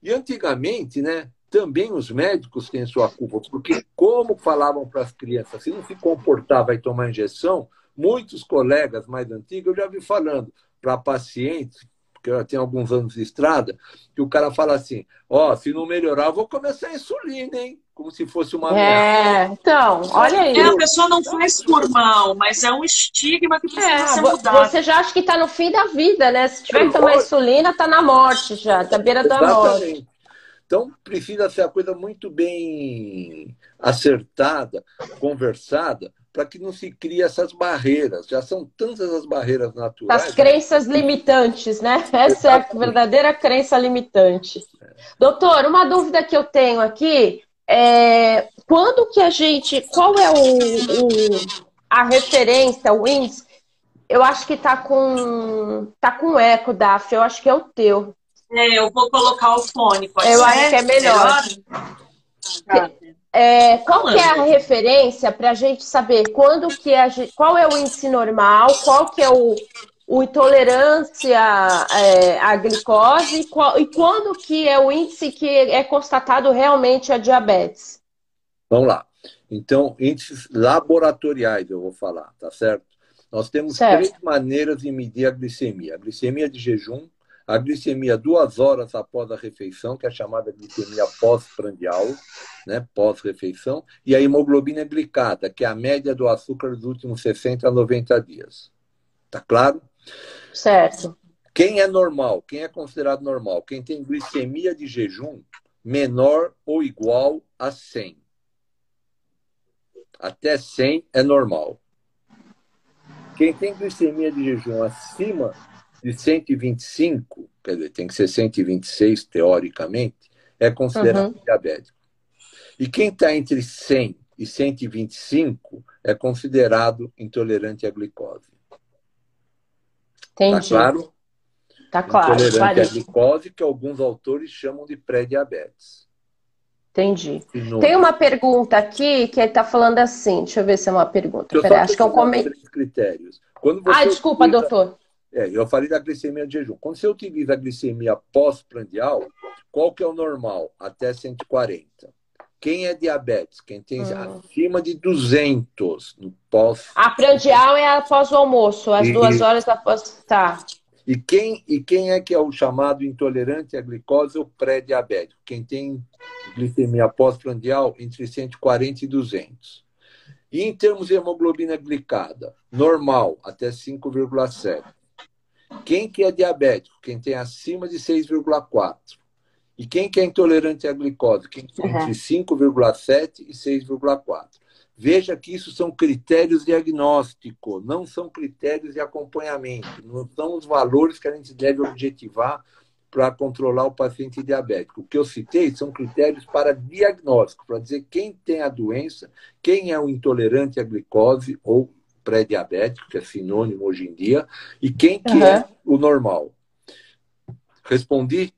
E antigamente, né, também os médicos têm sua culpa, porque como falavam para as crianças, se não se comportar, vai tomar injeção, Muitos colegas mais antigos eu já vi falando para pacientes, porque eu já tenho alguns anos de estrada, que o cara fala assim: ó, oh, se não melhorar, eu vou começar a insulina, hein? Como se fosse uma. É, então, olha aí. É, a pessoa não faz por mal, mas é um estigma que precisa é, ser mudado. Você já acha que está no fim da vida, né? Se tiver que tomar insulina, está na morte já, está beira da morte. Então, precisa ser a coisa muito bem acertada, conversada, para que não se crie essas barreiras. Já são tantas as barreiras naturais. As crenças limitantes, né? Essa é a verdadeira crença limitante. É. Doutor, uma dúvida que eu tenho aqui é quando que a gente. Qual é o, o a referência, o índice? Eu acho que tá com. tá com eco, Daf. Eu acho que é o teu. É, eu vou colocar o fone, pode eu ser? acho que é melhor. melhor? Tá. É, qual que é a referência para a gente saber quando que a gente, qual é o índice normal, qual que é o, o intolerância é, à glicose e, qual, e quando que é o índice que é constatado realmente a diabetes? Vamos lá. Então, índices laboratoriais eu vou falar, tá certo? Nós temos certo. três maneiras de medir a glicemia: a glicemia de jejum, a glicemia duas horas após a refeição, que é chamada glicemia pós-prandial, né, pós-refeição, e a hemoglobina glicada, que é a média do açúcar dos últimos 60 a 90 dias. Tá claro? Certo. Quem é normal? Quem é considerado normal? Quem tem glicemia de jejum menor ou igual a 100. Até 100 é normal. Quem tem glicemia de jejum acima de 125, quer dizer, tem que ser 126 teoricamente, é considerado uhum. diabético. E quem está entre 100 e 125 é considerado intolerante à glicose. Entendi. Tá claro? Tá claro. Intolerante à glicose, que alguns autores chamam de pré-diabetes. Entendi. Tem uma pergunta aqui que está falando assim. Deixa eu ver se é uma pergunta. Peraí, acho que é um comentário. ah, desculpa, utiliza... doutor. É, eu falei da glicemia de jejum. Quando você utiliza a glicemia pós-prandial, qual que é o normal? Até 140. Quem é diabetes? Quem tem hum. acima de 200 no pós. A prandial é após o almoço, às e... duas horas após. Tá. E quem, e quem é que é o chamado intolerante à glicose ou pré-diabético? Quem tem glicemia pós-prandial entre 140 e 200. E em termos de hemoglobina glicada, normal, até 5,7. Quem que é diabético? Quem tem acima de 6,4. E quem que é intolerante à glicose? Quem tem entre 5,7 e 6,4. Veja que isso são critérios diagnósticos, não são critérios de acompanhamento, não são os valores que a gente deve objetivar para controlar o paciente diabético. O que eu citei são critérios para diagnóstico, para dizer quem tem a doença, quem é o intolerante à glicose ou pré-diabético, que é sinônimo hoje em dia, e quem que uhum. é o normal. Respondi?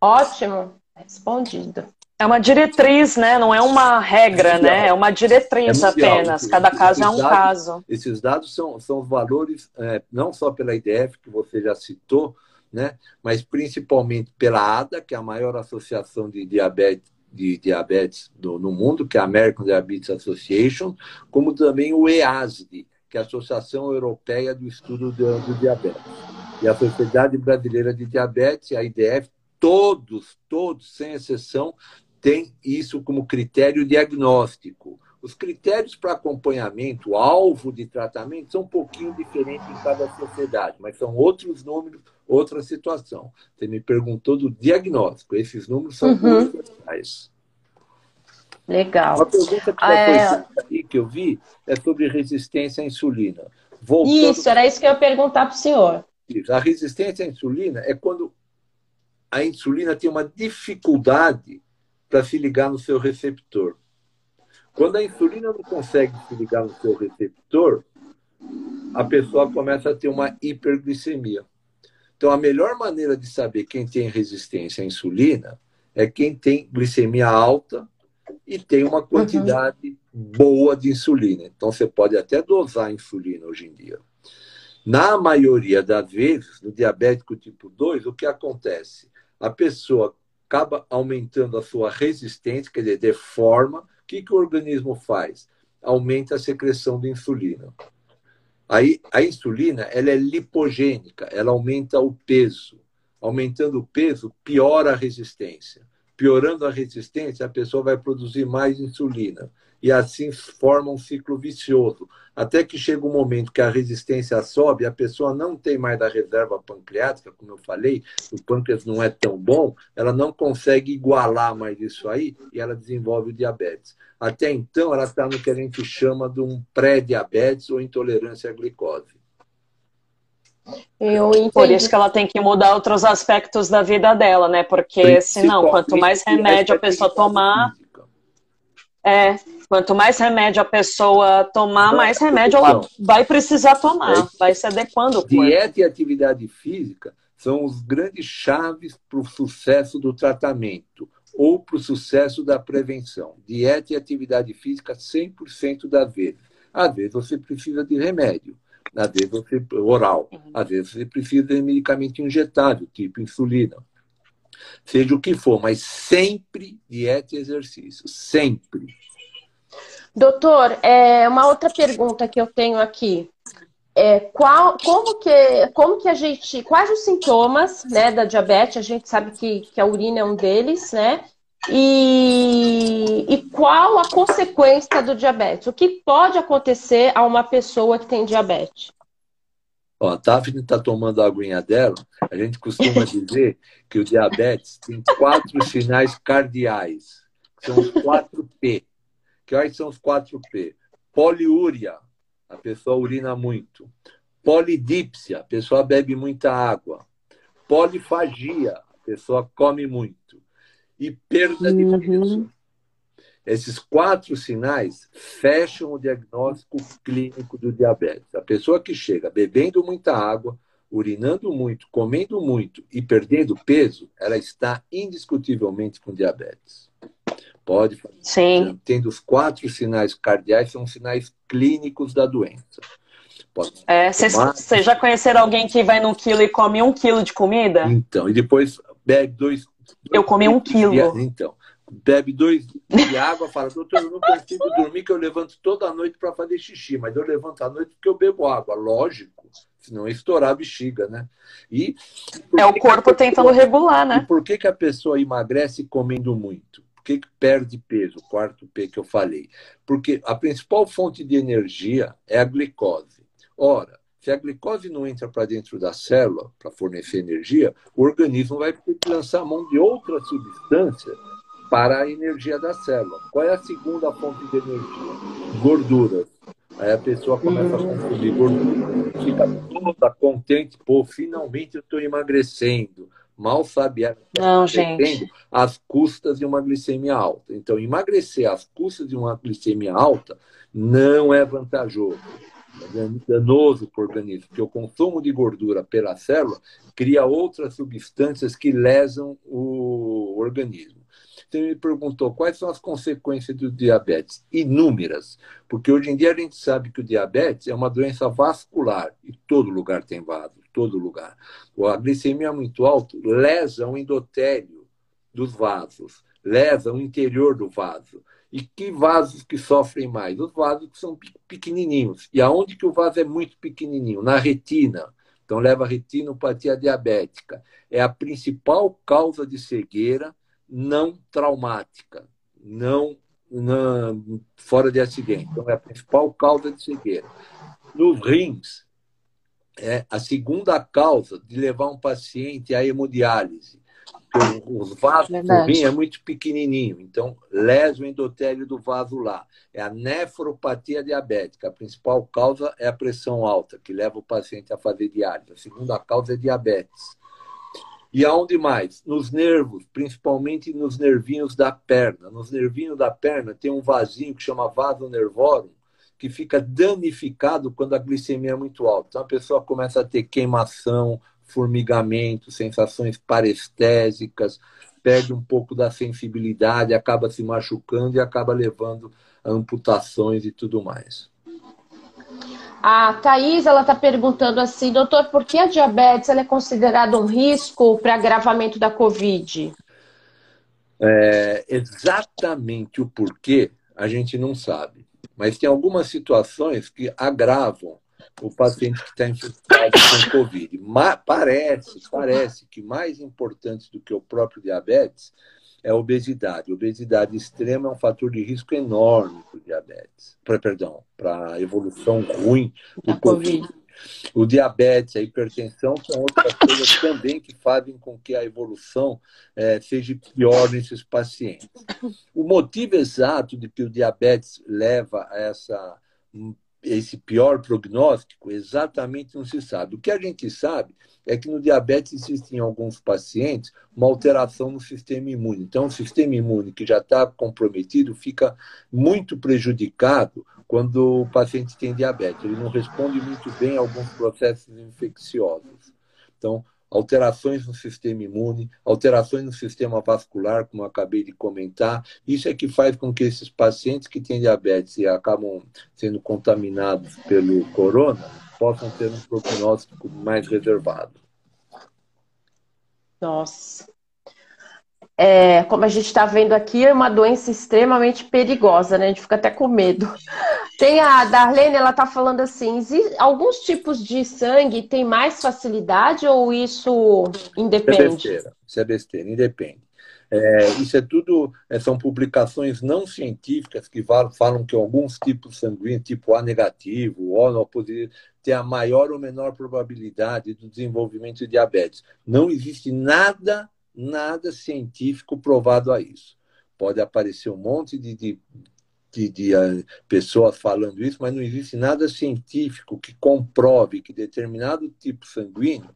Ótimo, respondido. É uma diretriz, né? Não é uma regra, é né? É uma diretriz é apenas. Cada caso é um dados, caso. Esses dados são, são valores, é, não só pela IDF, que você já citou, né? mas principalmente pela ADA, que é a maior associação de diabetes, de diabetes do, no mundo, que é a American Diabetes Association, como também o EASD, que é a Associação Europeia do Estudo do, do Diabetes. E a Sociedade Brasileira de Diabetes, a IDF, todos, todos, sem exceção, tem isso como critério diagnóstico. Os critérios para acompanhamento, alvo de tratamento, são um pouquinho diferentes em cada sociedade, mas são outros números, outra situação. Você me perguntou do diagnóstico, esses números são uhum. Legal. Uma pergunta que, é... aí, que eu vi é sobre resistência à insulina. Voltando... Isso, era isso que eu ia perguntar para o senhor. A resistência à insulina é quando a insulina tem uma dificuldade para se ligar no seu receptor. Quando a insulina não consegue se ligar no seu receptor, a pessoa começa a ter uma hiperglicemia. Então, a melhor maneira de saber quem tem resistência à insulina é quem tem glicemia alta e tem uma quantidade uhum. boa de insulina. Então, você pode até dosar insulina hoje em dia. Na maioria das vezes, no diabético tipo 2, o que acontece? A pessoa acaba aumentando a sua resistência, quer dizer, deforma. O que, que o organismo faz? Aumenta a secreção de insulina. Aí, a insulina ela é lipogênica, ela aumenta o peso. Aumentando o peso, piora a resistência. Piorando a resistência, a pessoa vai produzir mais insulina e assim forma um ciclo vicioso. Até que chega um momento que a resistência sobe, a pessoa não tem mais da reserva pancreática, como eu falei, o pâncreas não é tão bom, ela não consegue igualar mais isso aí e ela desenvolve o diabetes. Até então, ela está no que a gente chama de um pré-diabetes ou intolerância à glicose. Por isso que ela tem que mudar outros aspectos da vida dela, né? Porque senão, quanto mais remédio a pessoa tomar, é, quanto mais remédio a pessoa tomar, mais remédio ela vai precisar tomar, é vai se adequando. Dieta e atividade física são os grandes chaves para o sucesso do tratamento ou para o sucesso da prevenção. Dieta e atividade física 100% das vezes. Às vezes você precisa de remédio, às vezes você oral, uhum. às vezes você precisa de medicamento injetável, tipo insulina seja o que for, mas sempre dieta e exercício, sempre. Doutor, é, uma outra pergunta que eu tenho aqui. é, qual, como, que, como que a gente. Quais os sintomas né, da diabetes? A gente sabe que, que a urina é um deles, né? E, e qual a consequência do diabetes? O que pode acontecer a uma pessoa que tem diabetes? Ó, a Tafne está tomando a aguinha dela. A gente costuma dizer que o diabetes tem quatro sinais cardeais. São os quatro P. Quais são os quatro P? Poliúria, a pessoa urina muito. Polidípsia, a pessoa bebe muita água. Polifagia, a pessoa come muito. E perda de uhum. Esses quatro sinais fecham o diagnóstico clínico do diabetes. A pessoa que chega bebendo muita água, urinando muito, comendo muito e perdendo peso, ela está indiscutivelmente com diabetes. Pode fazer. Sim. Tendo os quatro sinais cardeais, são sinais clínicos da doença. Vocês é, já conheceram alguém que vai num quilo e come um quilo de comida? Então, e depois bebe dois. dois eu comi um quilo. Então, bebe dois de água, fala, doutor, eu não consigo dormir, que eu levanto toda noite para fazer xixi, mas eu levanto à noite porque eu bebo água, lógico, senão estourar a bexiga, né? E é o corpo pessoa, tentando regular, né? E por que, que a pessoa emagrece comendo muito? Por que, que perde peso? O quarto P que eu falei. Porque a principal fonte de energia é a glicose. Ora, se a glicose não entra para dentro da célula para fornecer energia, o organismo vai ter que lançar a mão de outra substância para a energia da célula. Qual é a segunda fonte de energia? Gorduras. Aí a pessoa começa a consumir gordura, fica toda contente, pô, finalmente eu estou emagrecendo. Mal sabe ela Não, gente. às custas de uma glicemia alta. Então, emagrecer às custas de uma glicemia alta não é vantajoso. É danoso para o organismo, porque o consumo de gordura pela célula cria outras substâncias que lesam o organismo. Você me perguntou quais são as consequências do diabetes. Inúmeras, porque hoje em dia a gente sabe que o diabetes é uma doença vascular e todo lugar tem vaso, todo lugar. A glicemia muito alta lesa o endotélio dos vasos, lesa o interior do vaso. E que vasos que sofrem mais? Os vasos que são pequenininhos. E aonde que o vaso é muito pequenininho? Na retina. Então leva a retinopatia diabética. É a principal causa de cegueira não traumática, não, não fora de acidente. Então, é a principal causa de cegueira. Nos rins, é a segunda causa de levar um paciente à hemodiálise. Os vasos do rim é muito pequenininho, então lesa o endotélio do vaso lá. É a nefropatia diabética. A principal causa é a pressão alta, que leva o paciente a fazer diálise. A segunda causa é diabetes. E aonde mais? Nos nervos, principalmente nos nervinhos da perna. Nos nervinhos da perna tem um vasinho que chama vaso nervorum, que fica danificado quando a glicemia é muito alta. Então a pessoa começa a ter queimação, formigamento, sensações parestésicas, perde um pouco da sensibilidade, acaba se machucando e acaba levando a amputações e tudo mais. A Thais, ela está perguntando assim, doutor, por que a diabetes é considerada um risco para agravamento da Covid? É, exatamente o porquê a gente não sabe. Mas tem algumas situações que agravam o paciente que está infectado com Covid. Parece, parece que mais importante do que o próprio diabetes é a obesidade. A obesidade extrema é um fator de risco enorme para o diabetes, para perdão, para a evolução ruim do COVID. O diabetes, a hipertensão são outras coisas também que fazem com que a evolução é, seja pior nesses pacientes. O motivo exato de que o diabetes leva a essa esse pior prognóstico exatamente não se sabe. O que a gente sabe é que no diabetes existe em alguns pacientes uma alteração no sistema imune. Então, o sistema imune que já está comprometido fica muito prejudicado quando o paciente tem diabetes. Ele não responde muito bem a alguns processos infecciosos. Então, alterações no sistema imune, alterações no sistema vascular, como acabei de comentar. Isso é que faz com que esses pacientes que têm diabetes e acabam sendo contaminados pelo corona possam ter um prognóstico mais reservado. Nossa. É, como a gente está vendo aqui, é uma doença extremamente perigosa, né? A gente fica até com medo. Tem a Darlene, ela está falando assim: alguns tipos de sangue têm mais facilidade ou isso independe? Isso é besteira, isso é besteira, independe. É, isso é tudo, é, são publicações não científicas que falam que alguns tipos sanguíneos, tipo A negativo, O não positivo, têm a maior ou menor probabilidade do desenvolvimento de diabetes. Não existe nada, nada científico provado a isso. Pode aparecer um monte de, de de, de, uh, pessoas falando isso, mas não existe nada científico que comprove que determinado tipo sanguíneo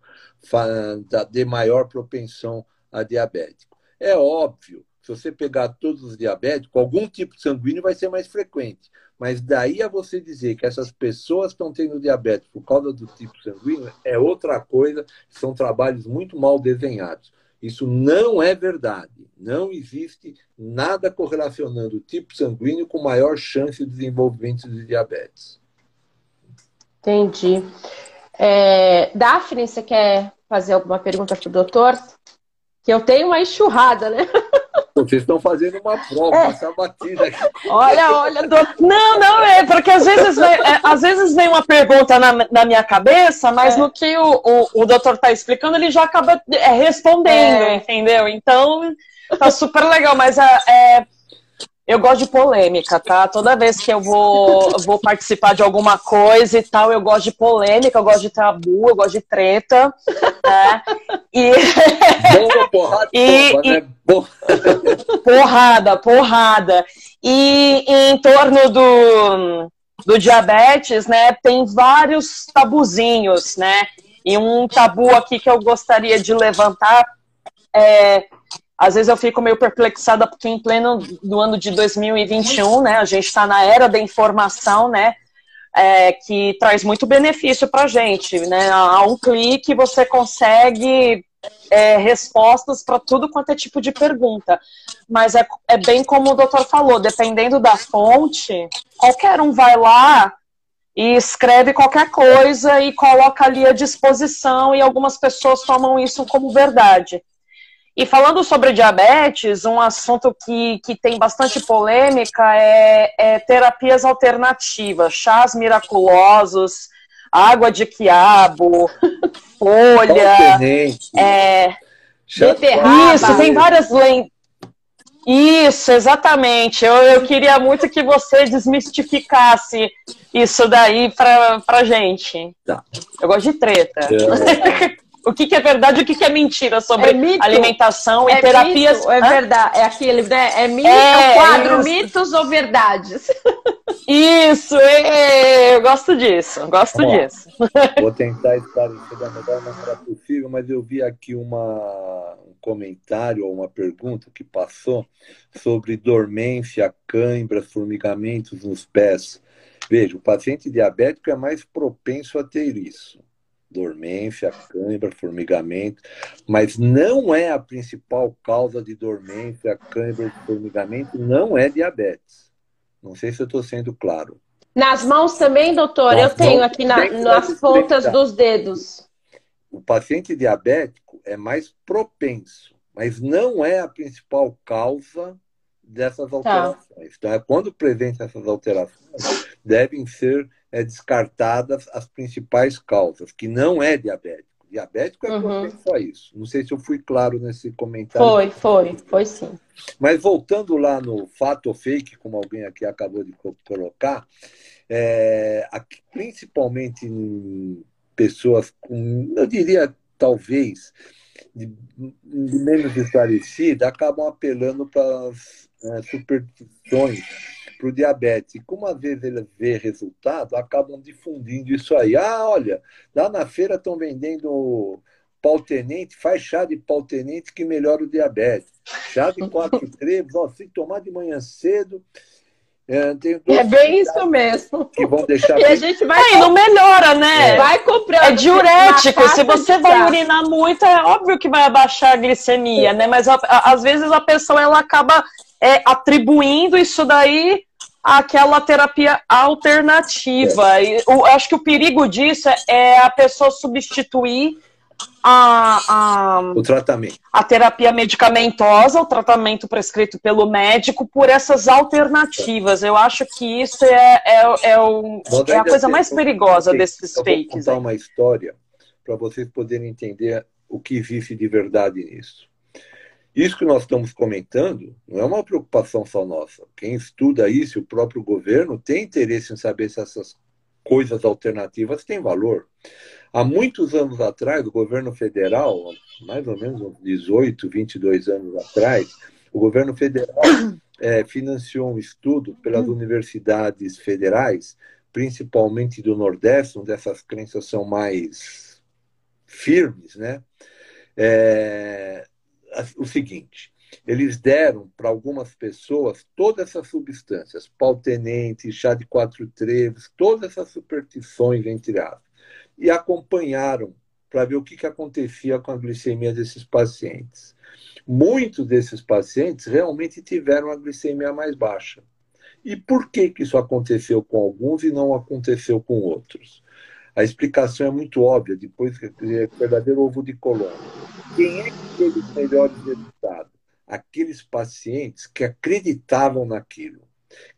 dê maior propensão a diabetes. É óbvio, se você pegar todos os diabéticos, algum tipo sanguíneo vai ser mais frequente. Mas daí a você dizer que essas pessoas estão tendo diabetes por causa do tipo sanguíneo é outra coisa, são trabalhos muito mal desenhados. Isso não é verdade. Não existe nada correlacionando o tipo sanguíneo com maior chance de desenvolvimento de diabetes. Entendi. É, Daphne, você quer fazer alguma pergunta para o doutor? que eu tenho uma enxurrada, né? Vocês estão fazendo uma prova, é. uma sabatina aqui. Olha, olha, do... não, não é, porque às vezes vem, é, às vezes vem uma pergunta na, na minha cabeça, mas é. no que o, o, o doutor está explicando, ele já acaba é, respondendo, é. entendeu? Então, tá super legal, mas é, é eu gosto de polêmica, tá? Toda vez que eu vou, vou participar de alguma coisa e tal, eu gosto de polêmica, eu gosto de tabu, eu gosto de treta, né? E... Boa, porrada, e, bomba, né? porrada, porrada. E, e em torno do, do diabetes, né, tem vários tabuzinhos, né? E um tabu aqui que eu gostaria de levantar é às vezes eu fico meio perplexada porque em pleno do ano de 2021, né, a gente está na era da informação, né, é, que traz muito benefício para a gente, né, a um clique você consegue é, respostas para tudo quanto é tipo de pergunta, mas é, é bem como o doutor falou, dependendo da fonte, qualquer um vai lá e escreve qualquer coisa e coloca ali à disposição e algumas pessoas tomam isso como verdade. E falando sobre diabetes, um assunto que, que tem bastante polêmica é, é terapias alternativas, chás miraculosos, água de quiabo, folha, é, beterraba. Isso, tem várias lendas. Isso, exatamente. Eu, eu queria muito que você desmistificasse isso daí pra, pra gente. Tá. Eu gosto de treta. É. o que, que, é verdade e o que, que, é mentira sobre é alimentação é e terapias. Mito, é verdade, é aquele, né? É mito, é, é quadro, isso. mitos ou verdades. Isso, é, eu gosto disso, gosto disso. Vou tentar esclarecer da melhor maneira possível, mas eu vi aqui uma, um comentário ou uma pergunta que passou sobre dormência, cãibra, formigamentos nos pés. Veja, o paciente diabético é mais propenso a ter isso dormência, cãibra, formigamento, mas não é a principal causa de dormência, cãibra e formigamento, não é diabetes. Não sei se eu estou sendo claro. Nas mãos também, doutor? Nas eu tenho aqui na, nas pontas dos dedos. O paciente diabético é mais propenso, mas não é a principal causa dessas tá. alterações. Tá. Então, é quando presente essas alterações, devem ser é, descartadas as principais causas, que não é diabético. Diabético é uhum. só isso. Não sei se eu fui claro nesse comentário. Foi, foi, foi sim. Mas voltando lá no fato ou fake, como alguém aqui acabou de colocar, é, aqui, principalmente em pessoas com, eu diria, talvez, de, de menos esclarecida, acabam apelando para as é, superstições para o diabetes. E como às vezes ele vê resultado, acabam difundindo isso aí. Ah, olha, lá na feira estão vendendo pau tenente, faz chá de pau tenente que melhora o diabetes. Chá de quatro trevos, ó, se tomar de manhã cedo. É, é bem isso mesmo. Que vão deixar. E a gente vai. É, não melhora, né? É. Vai comprar. É diurético. Se você vai urinar muito, é óbvio que vai abaixar a glicemia, é. né? Mas a, a, às vezes a pessoa ela acaba é, atribuindo isso daí aquela terapia alternativa. É. E, eu acho que o perigo disso é, é a pessoa substituir a, a, o tratamento. A terapia medicamentosa, o tratamento prescrito pelo médico, por essas alternativas. Eu acho que isso é, é, é, o, é a coisa mais perigosa desses eu fakes. Vou contar aí. uma história para vocês poderem entender o que existe de verdade nisso. Isso que nós estamos comentando não é uma preocupação só nossa. Quem estuda isso, o próprio governo, tem interesse em saber se essas coisas alternativas têm valor. Há muitos anos atrás, o governo federal, mais ou menos uns 18, 22 anos atrás, o governo federal é, financiou um estudo pelas hum. universidades federais, principalmente do Nordeste, onde essas crenças são mais firmes, né? É, o seguinte: eles deram para algumas pessoas todas essas substâncias, pau-tenente, chá de quatro treves, todas essas superstições, entre aspas, e acompanharam para ver o que, que acontecia com a glicemia desses pacientes. Muitos desses pacientes realmente tiveram a glicemia mais baixa. E por que, que isso aconteceu com alguns e não aconteceu com outros? A explicação é muito óbvia, depois que é verdadeiro ovo de colônia. Quem é que teve os melhores resultados? Aqueles pacientes que acreditavam naquilo.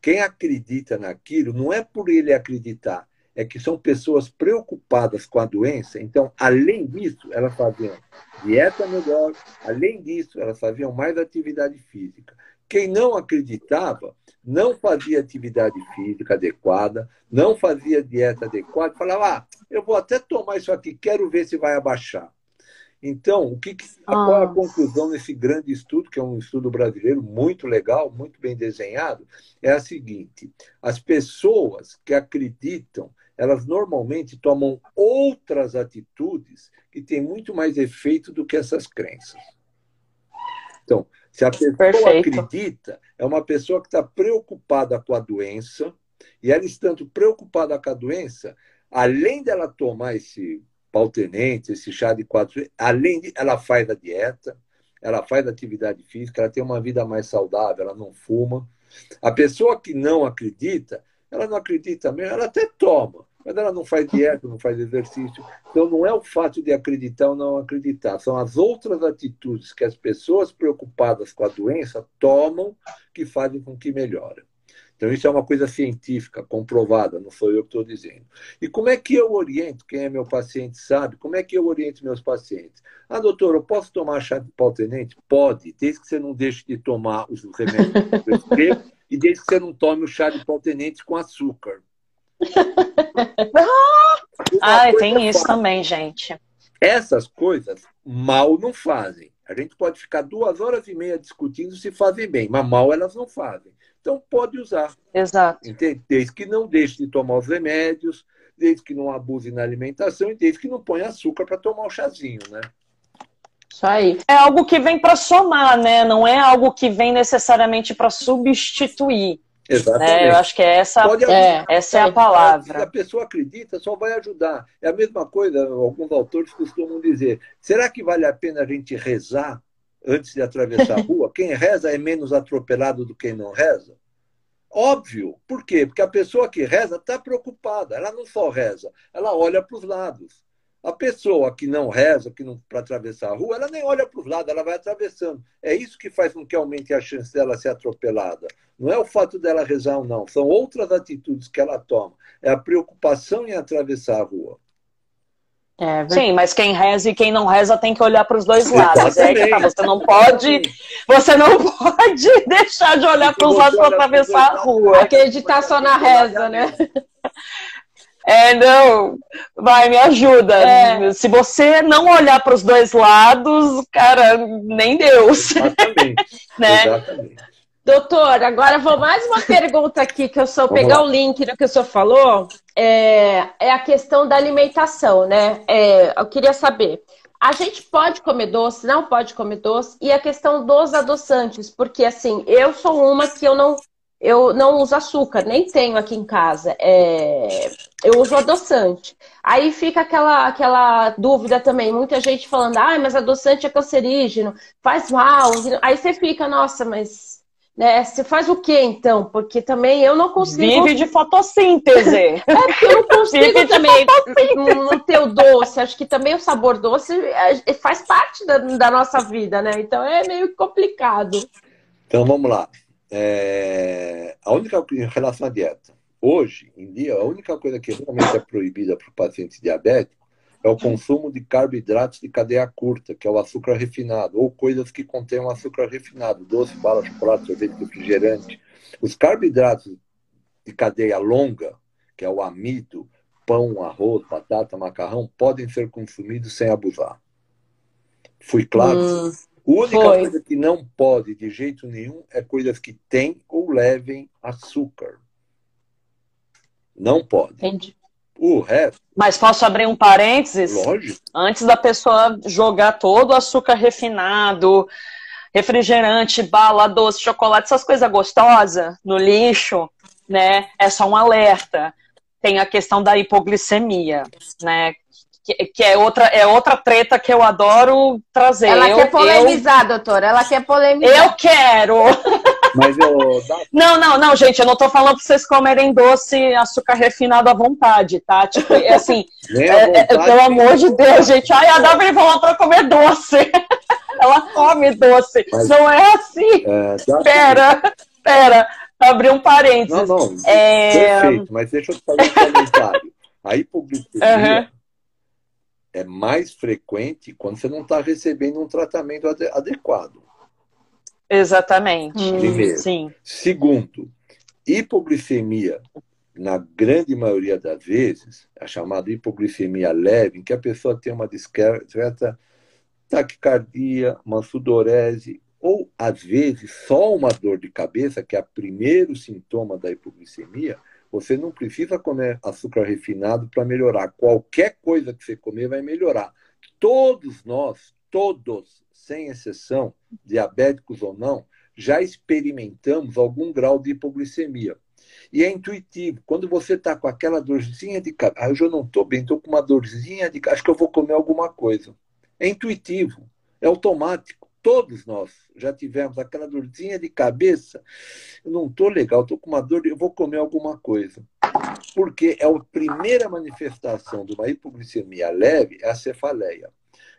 Quem acredita naquilo não é por ele acreditar, é que são pessoas preocupadas com a doença. Então, além disso, elas faziam dieta melhor, além disso, elas faziam mais atividade física. Quem não acreditava não fazia atividade física adequada, não fazia dieta adequada, falava: ah, eu vou até tomar isso aqui, quero ver se vai abaixar. Então, o que, qual é a conclusão nesse grande estudo, que é um estudo brasileiro muito legal, muito bem desenhado, é a seguinte: as pessoas que acreditam, elas normalmente tomam outras atitudes que têm muito mais efeito do que essas crenças. Então, se a pessoa Perfeito. acredita, é uma pessoa que está preocupada com a doença, e ela estando preocupada com a doença, além dela tomar esse pau-tenente, esse chá de quatro, além de, ela faz a dieta, ela faz atividade física, ela tem uma vida mais saudável, ela não fuma. A pessoa que não acredita, ela não acredita mesmo, ela até toma, mas ela não faz dieta, não faz exercício. Então, não é o fato de acreditar ou não acreditar, são as outras atitudes que as pessoas preocupadas com a doença tomam que fazem com que melhore. Então, isso é uma coisa científica, comprovada, não sou eu que estou dizendo. E como é que eu oriento? Quem é meu paciente sabe. Como é que eu oriento meus pacientes? Ah, doutor, eu posso tomar chá de pau-tenente? Pode, desde que você não deixe de tomar os remédios e desde que você não tome o chá de pau-tenente com açúcar. Ah, tem isso também, gente. Essas coisas mal não fazem. A gente pode ficar duas horas e meia discutindo se fazem bem, mas mal elas não fazem. Então pode usar. Exato. Entende? Desde que não deixe de tomar os remédios, desde que não abuse na alimentação e desde que não ponha açúcar para tomar o chazinho, né? Isso aí. É algo que vem para somar, né? Não é algo que vem necessariamente para substituir. Exatamente. Né? Eu acho que é essa, é, essa é a palavra. Se a pessoa acredita, só vai ajudar. É a mesma coisa, alguns autores costumam dizer: será que vale a pena a gente rezar antes de atravessar a rua? Quem reza é menos atropelado do que quem não reza? Óbvio. Por quê? Porque a pessoa que reza está preocupada. Ela não só reza, ela olha para os lados. A pessoa que não reza, que não para atravessar a rua, ela nem olha para os lados, ela vai atravessando. É isso que faz com que aumente a chance dela ser atropelada. Não é o fato dela rezar ou não, são outras atitudes que ela toma. É a preocupação em atravessar a rua. É, Sim, mas quem reza e quem não reza tem que olhar para os dois lados. É tá, você não pode, você não pode deixar de olhar para os lados para atravessar a rua. Acreditar só na reza, né? É, não, vai, me ajuda. É. Se você não olhar para os dois lados, cara, nem Deus. Exatamente. né? Exatamente. Doutor, agora vou mais uma pergunta aqui que eu sou pegar o link do que o senhor falou. É, é a questão da alimentação, né? É, eu queria saber. A gente pode comer doce, não pode comer doce, e a questão dos adoçantes, porque assim, eu sou uma que eu não eu não uso açúcar, nem tenho aqui em casa. É... Eu uso adoçante. Aí fica aquela, aquela dúvida também, muita gente falando, ah, mas adoçante é cancerígeno, faz mal. Aí você fica, nossa, mas Né? Você faz o que então? Porque também eu não consigo. Vive de fotossíntese. é porque eu não consigo também não ter o doce. Acho que também o sabor doce é, faz parte da, da nossa vida, né? Então é meio complicado. Então vamos lá. É... A única em relação à dieta. Hoje em dia, a única coisa que realmente é proibida para o paciente diabético é o consumo de carboidratos de cadeia curta, que é o açúcar refinado, ou coisas que contêm açúcar refinado, doce, bala, chocolate, sorvete, refrigerante. Os carboidratos de cadeia longa, que é o amido, pão, arroz, batata, macarrão, podem ser consumidos sem abusar. Fui claro? Hum, a única foi. coisa que não pode de jeito nenhum é coisas que têm ou levem açúcar. Não pode. Entendi. O resto. Mas posso abrir um parênteses? Lógico. Antes da pessoa jogar todo o açúcar refinado, refrigerante, bala, doce, chocolate, essas coisas gostosas no lixo, né? É só um alerta. Tem a questão da hipoglicemia, né? Que, que, é, outra, é outra treta que eu adoro trazer. Ela eu, quer polemizar, eu, doutora. Ela quer polemizar. Eu quero. Mas eu. Não, não, não, gente, eu não tô falando pra vocês comerem doce, açúcar refinado à vontade, tá? Tipo, é assim, é, é, pelo amor de Deus, gente. Ai, a Davi falou pra comer doce. Ela come doce. Mas, não é assim. É, pera, pera. Abrir um parênteses. Não, não. É... Perfeito, mas deixa eu te fazer um comentário. A hipoglicemia uhum. É mais frequente quando você não está recebendo um tratamento adequado. Exatamente. Primeiro. Sim. Segundo, hipoglicemia, na grande maioria das vezes, a chamada hipoglicemia leve, em que a pessoa tem uma discreta taquicardia, uma sudorese, ou às vezes só uma dor de cabeça, que é o primeiro sintoma da hipoglicemia, você não precisa comer açúcar refinado para melhorar. Qualquer coisa que você comer vai melhorar. Todos nós, todos, sem exceção, diabéticos ou não, já experimentamos algum grau de hipoglicemia. E é intuitivo. Quando você está com aquela dorzinha de cabeça, ah, eu não estou bem, estou com uma dorzinha de acho que eu vou comer alguma coisa. É intuitivo, é automático. Todos nós já tivemos aquela dorzinha de cabeça. Eu não estou legal, estou com uma dor, eu vou comer alguma coisa. Porque é a primeira manifestação de uma hipoglicemia leve é a cefaleia.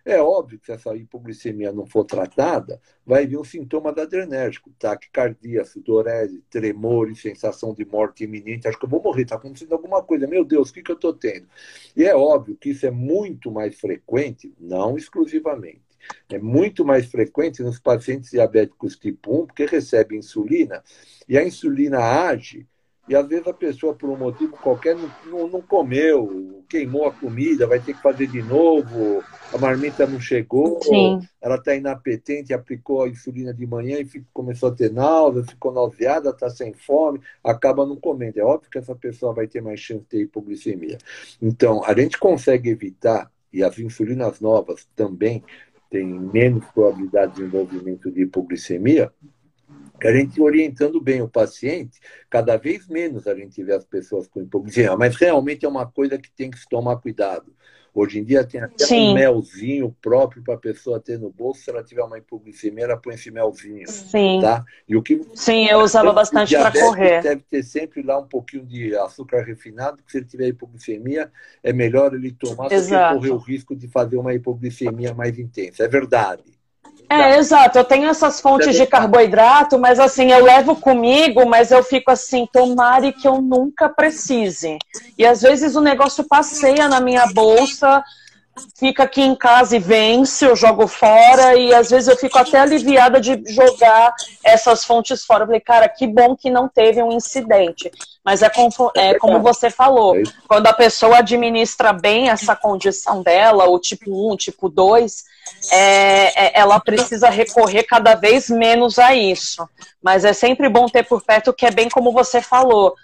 É óbvio que se essa hipoglicemia não for tratada, vai vir um sintoma da adrenérgico, taquicardia, sudorese, tremor, sensação de morte iminente. Acho que eu vou morrer, está acontecendo alguma coisa. Meu Deus, o que, que eu estou tendo? E é óbvio que isso é muito mais frequente, não exclusivamente, é muito mais frequente nos pacientes diabéticos tipo 1, porque recebe insulina e a insulina age e às vezes a pessoa, por um motivo qualquer, não, não, não, comeu, queimou a comida, vai ter que fazer de novo, a marmita não chegou, ela está inapetente, aplicou a insulina de manhã e ficou, começou a ter náusea, ficou nauseada, está sem fome, acaba não comendo. É óbvio que essa pessoa vai ter mais chance de ter hipoglicemia. Então, a gente consegue evitar, e as insulinas novas também têm menos probabilidade de desenvolvimento de hipoglicemia, a gente orientando bem o paciente, cada vez menos a gente vê as pessoas com hipoglicemia, mas realmente é uma coisa que tem que se tomar cuidado. Hoje em dia tem até Sim. um melzinho próprio para a pessoa ter no bolso. Se ela tiver uma hipoglicemia, ela põe esse melzinho. Sim. Tá? E o que Sim, eu usava bastante para correr. Deve ter sempre lá um pouquinho de açúcar refinado, porque se ele tiver hipoglicemia, é melhor ele tomar Exato. do que correr o risco de fazer uma hipoglicemia mais intensa. É verdade. É, exato. Eu tenho essas fontes de carboidrato, mas assim, eu levo comigo, mas eu fico assim, tomare que eu nunca precise. E às vezes o negócio passeia na minha bolsa, fica aqui em casa e vence, eu jogo fora, e às vezes eu fico até aliviada de jogar essas fontes fora. Eu falei, cara, que bom que não teve um incidente. Mas é como, é como você falou, é quando a pessoa administra bem essa condição dela, o tipo 1, tipo 2, é, é, ela precisa recorrer cada vez menos a isso. Mas é sempre bom ter por perto que é bem como você falou.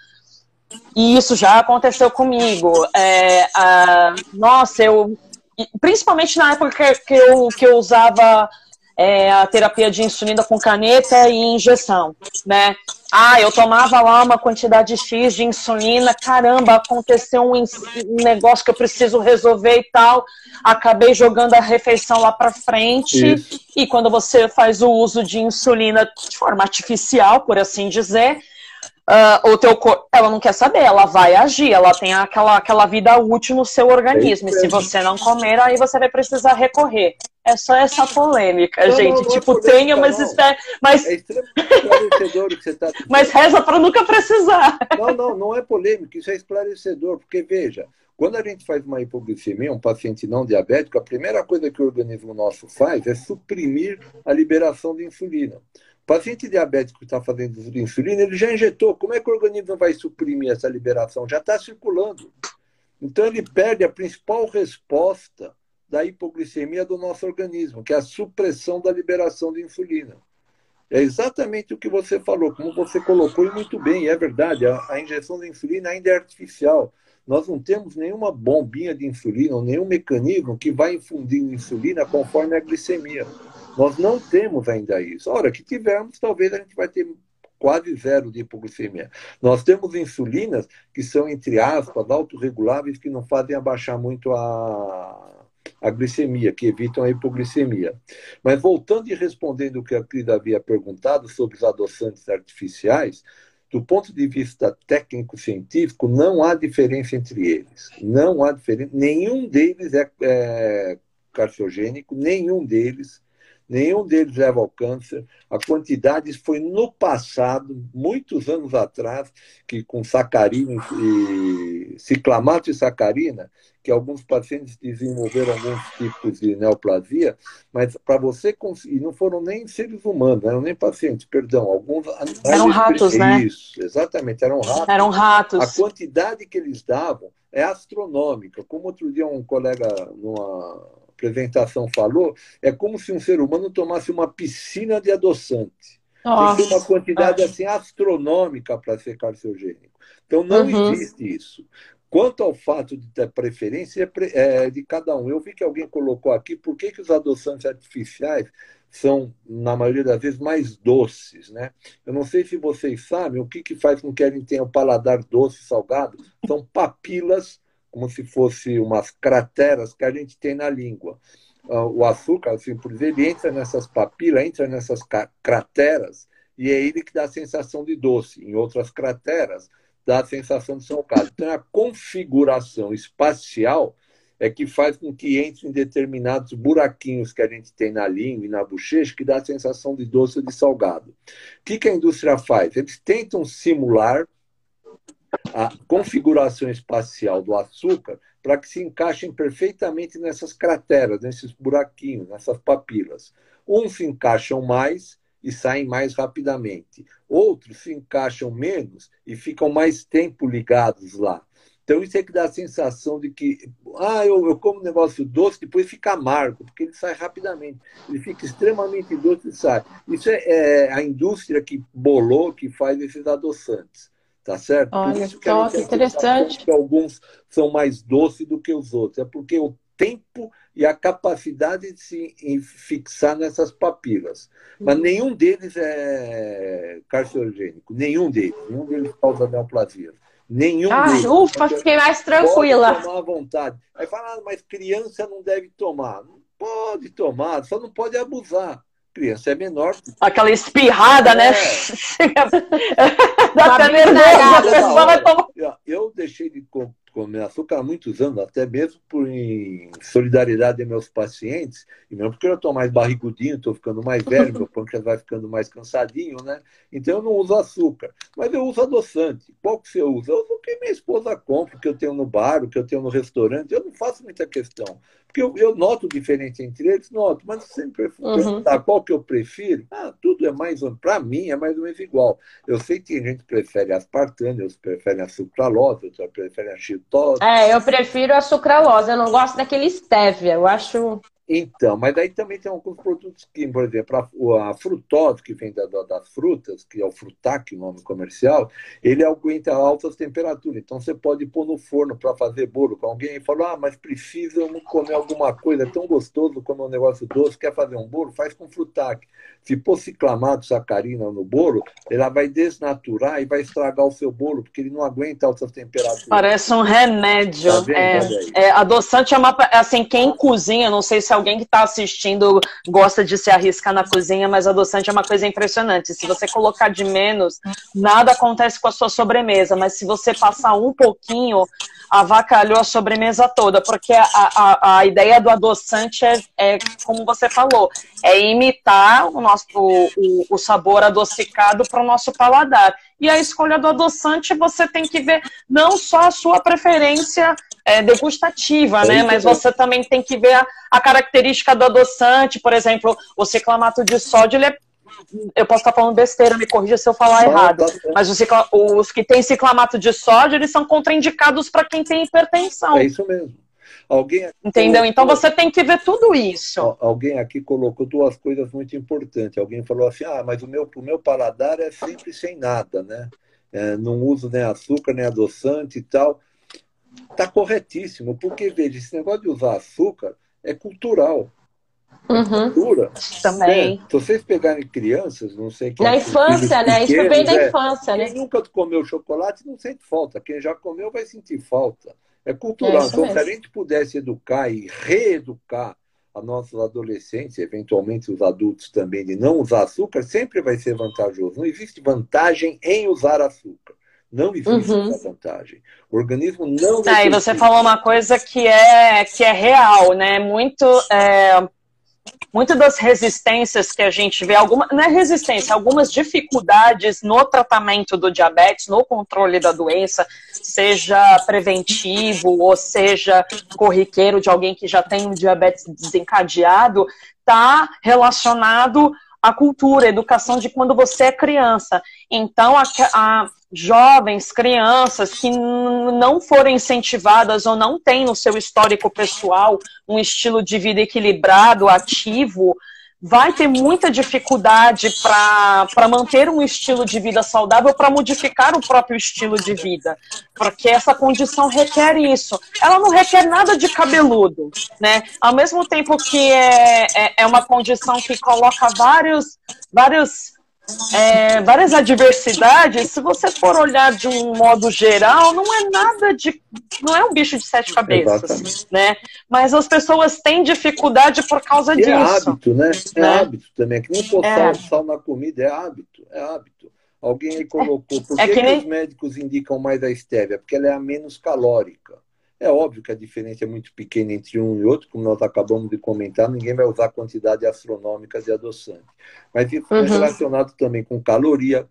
E isso já aconteceu comigo. É, a, nossa, eu principalmente na época que eu, que eu usava é, a terapia de insulina com caneta e injeção, né? Ah, eu tomava lá uma quantidade X de insulina, caramba, aconteceu um, um negócio que eu preciso resolver e tal, acabei jogando a refeição lá para frente. Isso. E quando você faz o uso de insulina de forma artificial, por assim dizer, uh, o teu corpo, ela não quer saber, ela vai agir, ela tem aquela, aquela vida útil no seu organismo. É e se você não comer, aí você vai precisar recorrer. É só essa polêmica, não, gente. Não, não é tipo, é polêmica, tenha, mas espera. Mas... É esclarecedor o que você está Mas reza para nunca precisar. Não, não, não é polêmica, isso é esclarecedor, porque veja, quando a gente faz uma hipoglicemia, um paciente não diabético, a primeira coisa que o organismo nosso faz é suprimir a liberação de insulina. Paciente diabético que está fazendo insulina, ele já injetou. Como é que o organismo vai suprimir essa liberação? Já está circulando. Então ele perde a principal resposta da hipoglicemia do nosso organismo, que é a supressão da liberação de insulina. É exatamente o que você falou, como você colocou e muito bem, é verdade, a, a injeção de insulina ainda é artificial. Nós não temos nenhuma bombinha de insulina ou nenhum mecanismo que vai infundindo insulina conforme a glicemia. Nós não temos ainda isso. A hora que tivermos, talvez a gente vai ter quase zero de hipoglicemia. Nós temos insulinas que são, entre aspas, autorreguláveis, que não fazem abaixar muito a, a glicemia, que evitam a hipoglicemia. Mas voltando e respondendo o que a Cris havia perguntado sobre os adoçantes artificiais, do ponto de vista técnico-científico, não há diferença entre eles. Não há diferença. Nenhum deles é, é carcinogênico, nenhum deles nenhum deles leva ao câncer. A quantidade foi no passado, muitos anos atrás, que com sacarina e ciclamato e sacarina, que alguns pacientes desenvolveram alguns tipos de neoplasia, mas para você conseguir, não foram nem seres humanos, não eram nem pacientes, perdão, alguns eram ratos, né? Isso, exatamente, eram ratos. Eram ratos. A quantidade que eles davam é astronômica. Como outro dia um colega numa apresentação falou, é como se um ser humano tomasse uma piscina de adoçante. Nossa. Tem uma quantidade assim astronômica para ser carcinogênico. Então não uhum. existe isso. Quanto ao fato de ter preferência, é, é de cada um. Eu vi que alguém colocou aqui por que, que os adoçantes artificiais são, na maioria das vezes, mais doces. Né? Eu não sei se vocês sabem o que, que faz com que a gente tenha o paladar doce e salgado. São papilas como se fosse umas crateras que a gente tem na língua. Ah, o açúcar, assim por dizer, ele entra nessas papilas, entra nessas crateras, e é ele que dá a sensação de doce. Em outras crateras, dá a sensação de salgado. Então, a configuração espacial é que faz com que entre em determinados buraquinhos que a gente tem na língua e na bochecha, que dá a sensação de doce ou de salgado. O que, que a indústria faz? Eles tentam simular a configuração espacial do açúcar para que se encaixem perfeitamente nessas crateras, nesses buraquinhos, nessas papilas. Uns se encaixam mais e saem mais rapidamente. Outros se encaixam menos e ficam mais tempo ligados lá. Então, isso é que dá a sensação de que, ah, eu, eu como um negócio doce, depois fica amargo, porque ele sai rapidamente. Ele fica extremamente doce e sai. Isso é, é a indústria que bolou, que faz esses adoçantes. Tá certo? Olha só, que interessante. Que alguns são mais doces do que os outros. É porque o tempo e a capacidade de se fixar nessas papilas. Mas uhum. nenhum deles é carcinogênico. Nenhum deles. Nenhum deles causa neoplasia. Nenhum Ai, deles. ufa, fiquei mais tranquila. Pode tomar à vontade. Aí fala, ah, mas criança não deve tomar. Não pode tomar, só não pode abusar criança é menor. Aquela espirrada, né? é. né? Dá até nervoso. Eu deixei de comer açúcar há muitos anos, até mesmo por em solidariedade aos meus pacientes, e mesmo porque eu estou mais barrigudinho, estou ficando mais velho, meu pâncreas vai ficando mais cansadinho, né? Então eu não uso açúcar, mas eu uso adoçante. Qual que você usa? Eu uso o que minha esposa compra, o que eu tenho no bar, o que eu tenho no restaurante, eu não faço muita questão. Porque eu, eu noto diferença entre eles, noto, mas sempre uhum. perguntar qual que eu prefiro, ah, tudo é mais, para mim é mais ou menos igual. Eu sei que a gente prefere aspartame, outros preferem a sucralose, outros preferem a É, eu prefiro a sucralose, eu não gosto daquele stevia, eu acho Então, mas aí também tem alguns produtos que, por exemplo, a, a frutose, que vem da, das frutas, que é o frutac, o nome comercial, ele aguenta altas temperaturas. Então, você pode pôr no forno para fazer bolo. Com alguém falou, ah, mas precisa comer alguma coisa, é tão gostoso comer um negócio doce, quer fazer um bolo? Faz com frutac. Se pôr ciclamato, sacarina no bolo, ela vai desnaturar e vai estragar o seu bolo, porque ele não aguenta altas temperaturas. Parece um remédio. Tá é, é, adoçante é uma... Assim, quem cozinha, não sei se alguém que está assistindo gosta de se arriscar na cozinha, mas adoçante é uma coisa impressionante. Se você colocar de menos, nada acontece com a sua sobremesa, mas se você passar um pouquinho, avacalhou a sobremesa toda, porque a, a, a ideia do adoçante é, é, como você falou, é imitar o nosso o, o sabor adocicado para o nosso paladar. E a escolha do adoçante você tem que ver não só a sua preferência é, degustativa, né? Mas você também tem que ver a, a, característica do adoçante, por exemplo, o ciclamato de sódio, ele é eu posso estar falando besteira, me corrija se eu falar errado. Tá mas os, os, que têm ciclamato de sódio, eles são contraindicados para quem tem hipertensão. É isso mesmo. Alguém Entendeu? Então você tem que ver tudo isso. Alguém aqui colocou duas coisas muito importantes. Alguém falou assim: ah, mas o meu, o meu paladar é sempre sem nada, né? É, não uso nem açúcar, nem adoçante e tal. Está corretíssimo, porque veja, esse negócio de usar açúcar é cultural. Uhum. Cultura. Também. Né? Se vocês pegarem crianças, não sei quem. Na infância, né? Isso vem da é, infância, né? Quem nunca comeu chocolate não sente falta. Quem já comeu vai sentir falta. É cultural. É então, mesmo. se a gente pudesse educar e reeducar a nossos adolescentes, eventualmente os adultos também, de não usar açúcar, sempre vai ser vantajoso. Não existe vantagem em usar açúcar. Não existe uhum. essa vantagem. O organismo não. Aí ah, você falou uma coisa que é, que é real, né? Muito. É muitas das resistências que a gente vê, alguma, não é resistência, algumas dificuldades no tratamento do diabetes, no controle da doença, seja preventivo ou seja corriqueiro de alguém que já tem um diabetes desencadeado, está relacionado à cultura, à educação de quando você é criança. Então, a, a jovens, crianças que não forem incentivadas ou não têm no seu histórico pessoal um estilo de vida equilibrado, ativo, vai ter muita dificuldade para manter um estilo de vida saudável, para modificar o próprio estilo de vida. Porque essa condição requer isso. Ela não requer nada de cabeludo, né? Ao mesmo tempo que é, é, é uma condição que coloca vários, vários é, várias adversidades, se você for olhar de um modo geral, não é nada de. não é um bicho de sete cabeças. Exatamente. né? Mas as pessoas têm dificuldade por causa é disso. É hábito, né? É né? hábito também. É que nem pôr é. sal na comida, é hábito, é hábito. Alguém aí colocou. Por é que, que, nem... os médicos indicam mais a estévia? Porque ela é a menos calórica. É óbvio que a diferença é muito pequena entre um e outro, como nós acabamos de comentar, ninguém vai usar quantidade astronômica de adoçante. Mas isso uhum. é relacionado também com caloria,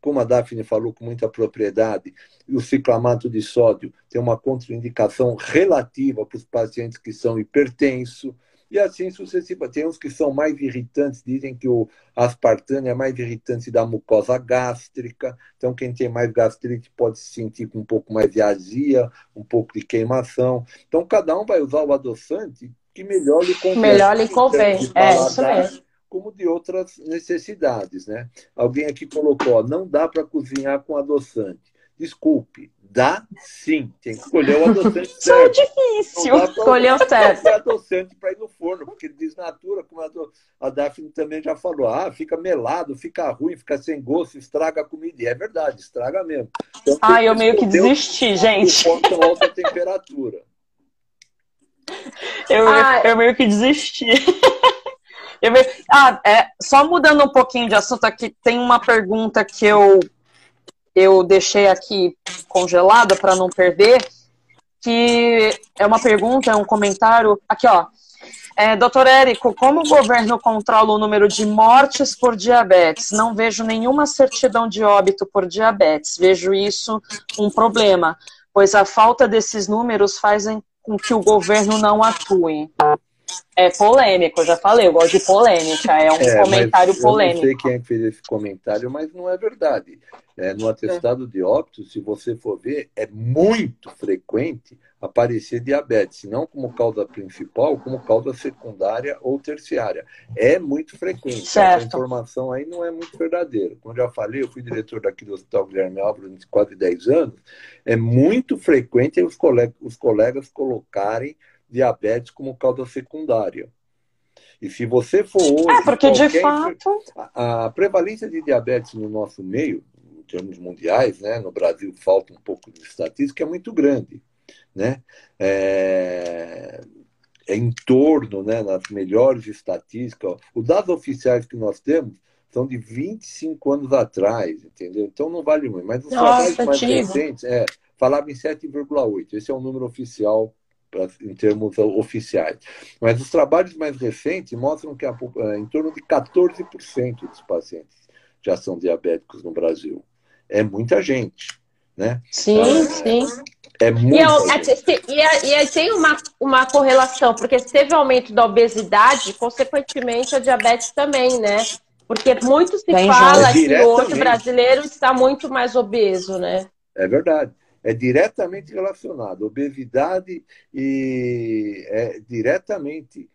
como a Daphne falou com muita propriedade, e o ciclamato de sódio tem uma contraindicação relativa para os pacientes que são hipertensos, e assim sucessivamente. Tem uns que são mais irritantes, dizem que o aspartame é mais irritante da mucosa gástrica. Então, quem tem mais gastrite pode se sentir com um pouco mais de azia, um pouco de queimação. Então, cada um vai usar o adoçante que melhor lhe convém. Melhor lhe convém, é isso mesmo. Como de outras necessidades, né? Alguém aqui colocou, ó, não dá para cozinhar com adoçante. Desculpe, Dá sim, tem que escolher o adoçante certo. Isso é difícil. Escolher o certo. adoçante para ir no forno, porque desnatura, como a Daphne também já falou. Ah, fica melado, fica ruim, fica sem gosto, estraga a comida. E é verdade, estraga mesmo. Então, ah, eu meio que desisti, gente. Com alta temperatura. Eu, ah, eu meio que desisti. Eu meio... Ah, é, só mudando um pouquinho de assunto aqui, tem uma pergunta que eu eu deixei aqui congelada para não perder, que é uma pergunta, é um comentário. Aqui, ó. É, Doutor Érico, como o governo controla o número de mortes por diabetes? Não vejo nenhuma certidão de óbito por diabetes. Vejo isso um problema, pois a falta desses números faz com que o governo não atue. É polêmico, já falei, eu gosto de polêmica, é um é, comentário polêmico. Eu não sei quem é que fez esse comentário, mas não é verdade. É, no atestado de óbito, se você for ver, é muito frequente aparecer diabetes, não como causa principal, como causa secundária ou terciária. É muito frequente. Certo. Essa informação aí não é muito verdadeira. Como já falei, eu fui diretor daqui do Hospital Guilherme Álvaro durante quase 10 anos. É muito frequente os colegas, os colegas colocarem diabetes como causa secundária. E se você for hoje. É, porque de fato. A, a, prevalência de diabetes no nosso meio, em termos mundiais, né, no Brasil falta um pouco de estatística, é muito grande. Né? É, é em torno, né, nas melhores estatísticas, os dados oficiais que nós temos são de 25 anos atrás, entendeu? Então não vale muito. Mas os Nossa, trabalhos mais recentes, é, falava em 7,8. Esse é o número oficial em termos oficiais. Mas os trabalhos mais recentes mostram que é em torno de 14% dos pacientes já são diabéticos no Brasil. É muita gente, né? Sim, então, sim. É muito. E, é, e, e, tem uma, uma correlação, porque se teve aumento da obesidade, consequentemente a diabetes também, né? Porque muito se tem fala que hoje o brasileiro está muito mais obeso, né? É verdade é diretamente relacionado. Obesidade e é diretamente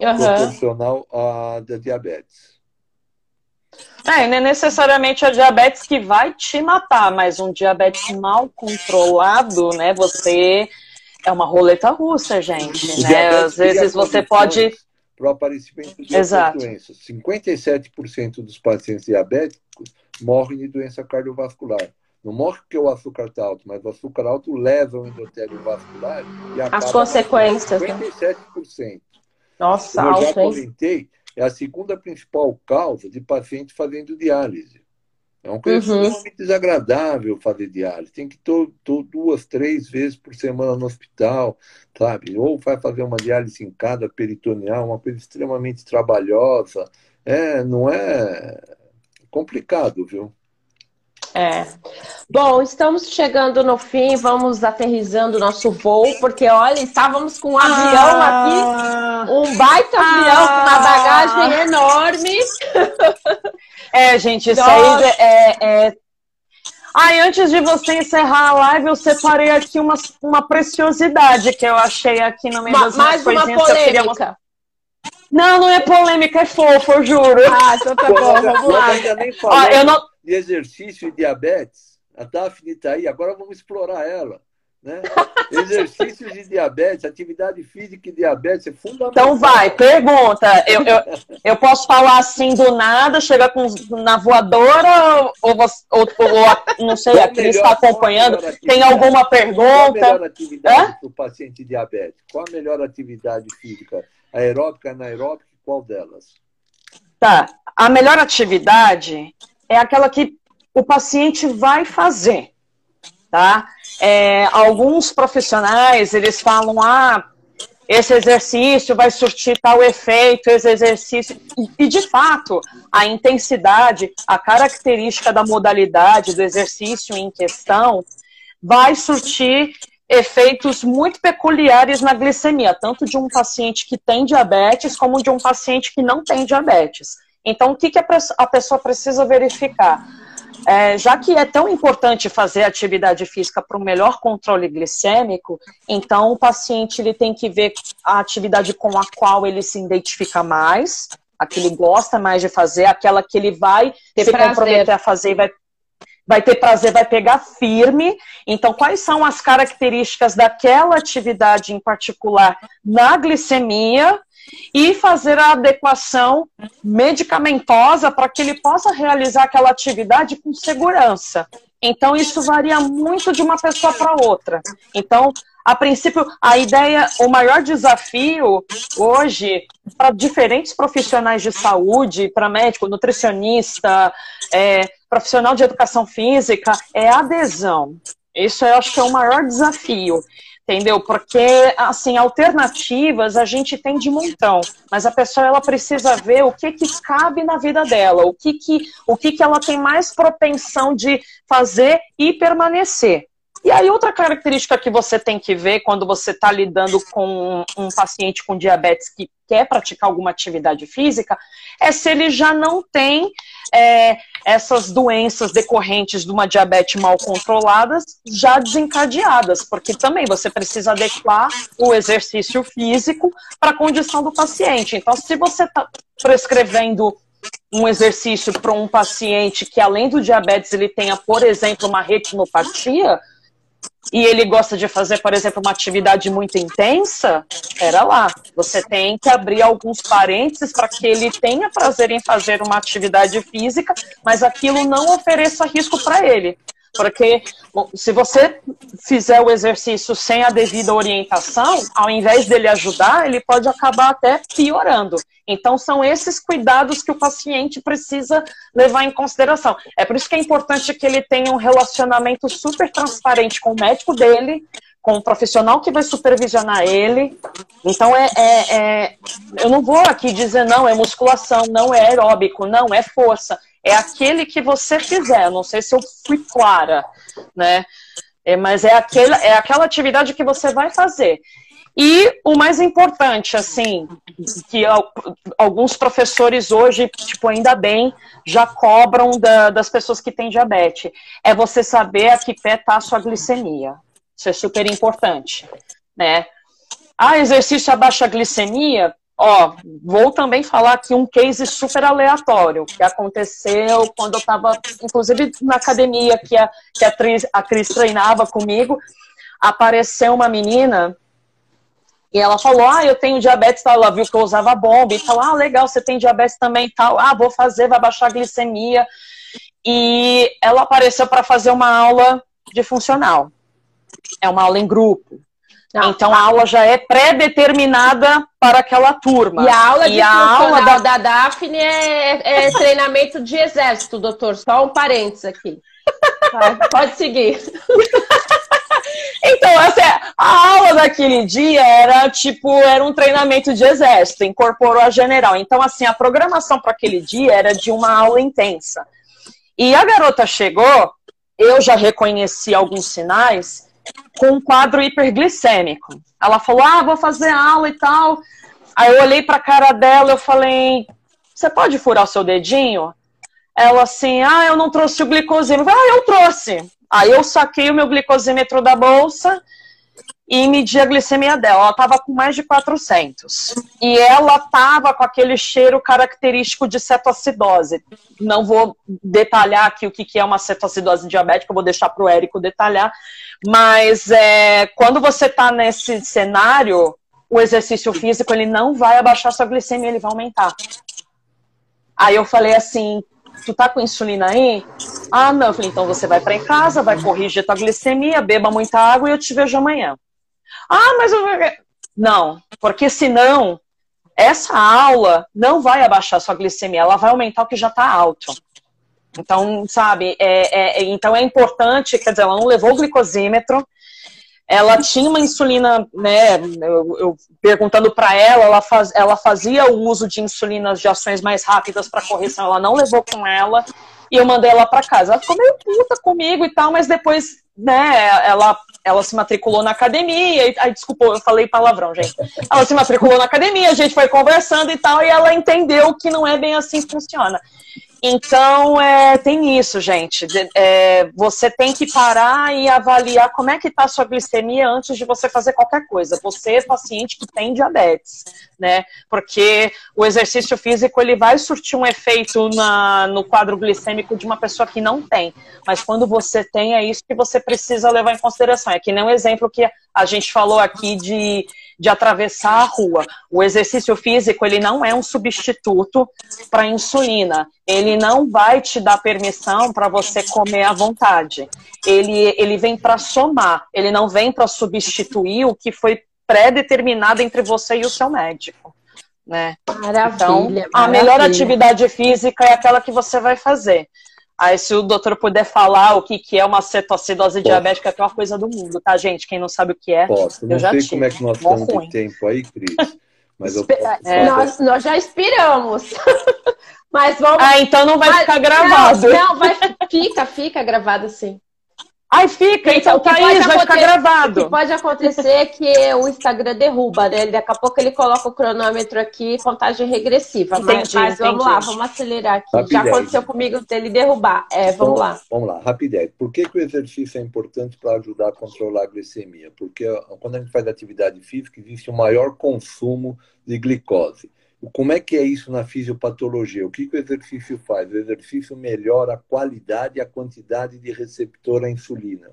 uhum. proporcional à da diabetes. É, não é necessariamente a diabetes que vai te matar, mas um diabetes mal controlado, né? Você é uma roleta russa, gente. Né? Às vezes você pode. Para o aparecimento de Exato. doenças. 57% dos pacientes diabéticos morrem de doença cardiovascular. Não morre porque o açúcar está alto, mas o açúcar alto leva o endotélio vascular e acaba As consequências. 57%. Nossa, Como alto, eu já comentei, é a segunda principal causa de paciente fazendo diálise. É uma coisa uhum. extremamente desagradável fazer diálise. Tem que ir duas, três vezes por semana no hospital, sabe? Ou vai fazer uma diálise em cada peritoneal, uma coisa extremamente trabalhosa. É, não é complicado, viu? É. Bom, estamos chegando no fim, vamos aterrizando o nosso voo, porque olha, estávamos com um avião ah, aqui, um baita ah, avião com uma bagagem enorme. É, gente, isso Nossa. aí é, é... Ai, antes de você encerrar a live, eu separei aqui uma, uma preciosidade que eu achei aqui no meio Ma das mais uma polêmica. Não, não é polêmica, é fofo, eu juro. Ah, então tá bom, vamos lá. Ó, eu não de exercício e diabetes. A Daphne está aí, agora vamos explorar ela. Né? Exercícios de diabetes, atividade física e diabetes é fundamental. Então vai, pergunta. Eu, eu, eu posso falar assim do nada, chegar com, na voadora, ou, ou, ou não sei, a Cris está acompanhando. Tem alguma pergunta? Qual a melhor atividade para o paciente diabético? Qual a melhor atividade física? Aeróbica, anaeróbica, qual delas? Tá. A melhor atividade é aquela que o paciente vai fazer, tá? É, alguns profissionais, eles falam, ah, esse exercício vai surtir tal efeito, esse exercício. E, de fato, a intensidade, a característica da modalidade do exercício em questão vai surtir efeitos muito peculiares na glicemia, tanto de um paciente que tem diabetes como de um paciente que não tem diabetes. Então, o que, que a pessoa precisa verificar? É, já que é tão importante fazer atividade física para o melhor controle glicêmico, então o paciente ele tem que ver a atividade com a qual ele se identifica mais, a que ele gosta mais de fazer, aquela que ele vai Ter se prazer. comprometer a fazer e vai, vai ter prazer, vai pegar firme. Então, quais são as características daquela atividade em particular na glicemia e fazer a adequação medicamentosa para que ele possa realizar aquela atividade com segurança. Então, isso varia muito de uma pessoa para outra. Então, a princípio, a ideia, o maior desafio hoje para diferentes profissionais de saúde, para médico, nutricionista, é, profissional de educação física, é adesão. Isso eu acho que é o maior desafio entendeu? Porque, assim, alternativas a gente tem de montão, mas a pessoa ela precisa ver o que que cabe na vida dela, o que que, o que, que ela tem mais propensão de fazer e permanecer. E aí, outra característica que você tem que ver quando você está lidando com um paciente com diabetes que quer praticar alguma atividade física é se ele já não tem é, essas doenças decorrentes de uma diabetes mal controladas já desencadeadas, porque também você precisa adequar o exercício físico para a condição do paciente. Então, se você está prescrevendo um exercício para um paciente que, além do diabetes, ele tenha, por exemplo, uma retinopatia, e ele gosta de fazer, por exemplo, uma atividade muito intensa, era lá. Você tem que abrir alguns parênteses para que ele tenha prazer em fazer uma atividade física, mas aquilo não ofereça risco para ele. Porque se você fizer o exercício sem a devida orientação, ao invés dele ajudar, ele pode acabar até piorando. Então, são esses cuidados que o paciente precisa levar em consideração. É por isso que é importante que ele tenha um relacionamento super transparente com o médico dele, com o profissional que vai supervisionar ele. Então, é, é, é, eu não vou aqui dizer, não, é musculação, não é aeróbico, não, é força é aquele que você fizer. Não sei se eu fui clara, né? É, mas é, aquele, é aquela atividade que você vai fazer. E o mais importante, assim, que alguns professores hoje, tipo, ainda bem, já cobram da, das pessoas que têm diabetes, é você saber a que pé está a sua glicemia. Isso é super importante, né? Ah, exercício abaixa a glicemia? Ó, vou também falar aqui um case super aleatório que aconteceu quando eu estava, inclusive na academia que a, que a, Cris, a Cris treinava comigo. Apareceu uma menina e ela falou: Ah, eu tenho diabetes, tal. ela viu que eu usava bomba e tal. Ah, legal, você tem diabetes também tal. Ah, vou fazer, vai baixar a glicemia. E ela apareceu para fazer uma aula de funcional. É uma aula em grupo. Não, então a aula já é pré-determinada para aquela turma. E a aula, e a aula da... da Daphne é, é treinamento de exército, doutor. Só um parênteses aqui. Vai, pode seguir. Então, é, a aula daquele dia era tipo, era um treinamento de exército, incorporou a general. Então, assim, a programação para aquele dia era de uma aula intensa. E a garota chegou, eu já reconheci alguns sinais, com um quadro hiperglicêmico. Ela falou: Ah, vou fazer aula e tal. Aí eu olhei para a cara dela eu falei: Você pode furar o seu dedinho? Ela assim: Ah, eu não trouxe o glicosímetro. Ah, eu trouxe. Aí eu saquei o meu glicosímetro da bolsa e medi a glicemia dela. Ela estava com mais de 400. E ela estava com aquele cheiro característico de cetoacidose. Não vou detalhar aqui o que é uma cetoacidose diabética, vou deixar para o Érico detalhar. Mas é, quando você está nesse cenário, o exercício físico ele não vai abaixar sua glicemia, ele vai aumentar. Aí eu falei assim, tu tá com insulina aí? Ah, não. Eu falei, então você vai para casa, vai corrigir tua glicemia, beba muita água e eu te vejo amanhã. Ah, mas eu... Não, porque senão essa aula não vai abaixar sua glicemia, ela vai aumentar o que já está alto. Então, sabe, é, é, então é importante, quer dizer, ela não levou o glicosímetro, ela tinha uma insulina, né, eu, eu perguntando para ela, ela, faz, ela fazia o uso de insulinas de ações mais rápidas para correção, ela não levou com ela, e eu mandei ela para casa. Ela ficou meio puta comigo e tal, mas depois, né, ela, ela se matriculou na academia, e, ai, desculpa, eu falei palavrão, gente. Ela se matriculou na academia, a gente foi conversando e tal, e ela entendeu que não é bem assim que funciona. Então, é, tem isso, gente. É, você tem que parar e avaliar como é que está a sua glicemia antes de você fazer qualquer coisa. Você é paciente que tem diabetes, né? Porque o exercício físico, ele vai surtir um efeito na, no quadro glicêmico de uma pessoa que não tem. Mas quando você tem, é isso que você precisa levar em consideração. É que nem um exemplo que a gente falou aqui de de atravessar a rua. O exercício físico, ele não é um substituto para insulina. Ele não vai te dar permissão para você comer à vontade. Ele, ele vem para somar, ele não vem para substituir o que foi pré-determinado entre você e o seu médico. Né? Maravilha, então, maravilha. a melhor atividade física é aquela que você vai fazer. Aí, se o doutor puder falar o que, que é uma cetoacidose Posso. diabética, que é uma coisa do mundo, tá, gente? Quem não sabe o que é, Posso. Não eu já sei tive. como é que nós estamos de tempo aí, Cris. Mas eu é, nós, nós já expiramos. Mas vamos. Ah, então não vai Mas, ficar gravado. Não, não, vai, fica, fica gravado sim. Ai, fica, então, então Thaís, vai ficar gravado. O que pode acontecer é que o Instagram derruba, né? Daqui a pouco ele coloca o cronômetro aqui, contagem regressiva. Entendi, mas, mas vamos lá, vamos acelerar aqui. Rapidez. Já aconteceu comigo dele derrubar. É, vamos então, lá. Vamos lá, rapidez. Por que, que o exercício é importante para ajudar a controlar a glicemia? Porque quando a gente faz atividade física, existe um maior consumo de glicose. Como é que é isso na fisiopatologia? O que, que o exercício faz? O exercício melhora a qualidade e a quantidade de receptor à insulina.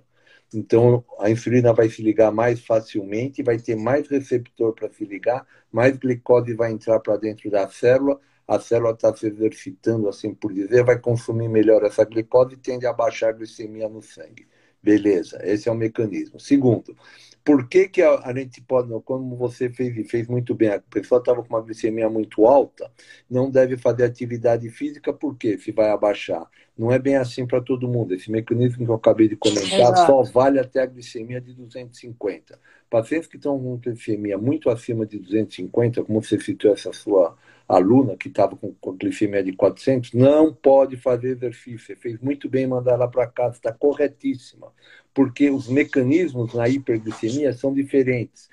Então, a insulina vai se ligar mais facilmente, vai ter mais receptor para se ligar, mais glicose vai entrar para dentro da célula, a célula está se exercitando, assim por dizer, vai consumir melhor essa glicose e tende a baixar a glicemia no sangue. Beleza, esse é o mecanismo. Segundo, por que, que a, a, gente pode, como você fez e fez muito bem, a pessoa estava com uma glicemia muito alta, não deve fazer atividade física, porque se vai abaixar? Não é bem assim para todo mundo. Esse mecanismo que eu acabei de comentar Exato. só vale até a glicemia de 250. Pacientes que estão com glicemia muito acima de 250, como você citou essa sua aluna que estava com, com glicemia de 400, não pode fazer exercício. Você fez muito bem mandar ela para casa, está corretíssima porque os mecanismos na hiperglicemia são diferentes.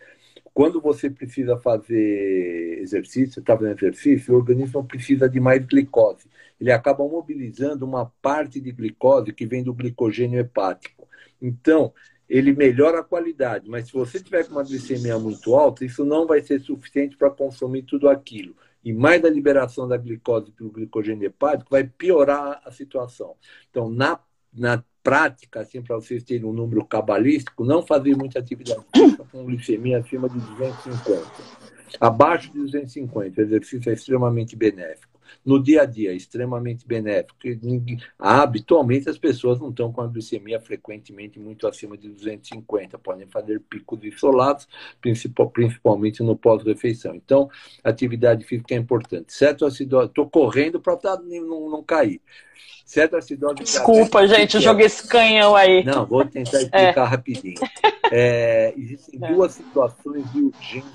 Quando você precisa fazer exercício, está fazendo exercício, o organismo precisa de mais glicose. Ele acaba mobilizando uma parte de glicose que vem do glicogênio hepático. Então, ele melhora a qualidade, mas se você tiver com uma glicemia muito alta, isso não vai ser suficiente para consumir tudo aquilo. E mais da liberação da glicose pelo glicogênio hepático vai piorar a situação. Então, na, na prática, assim, para vocês terem um número cabalístico, não fazer muita atividade física com glicemia acima de 250. Abaixo de 250, o exercício é extremamente benéfico. No dia a dia, é extremamente benéfico. Habitualmente, as pessoas não estão com a glicemia frequentemente muito acima de 250. Podem fazer picos isolados, principalmente no pós-refeição. Então, atividade física é importante. Certo acidose, estou correndo para não, não cair. Cetoacidose Desculpa, gente, eu joguei esse canhão aí. Não, vou tentar explicar é. rapidinho. É, existem é. duas situações de urgência,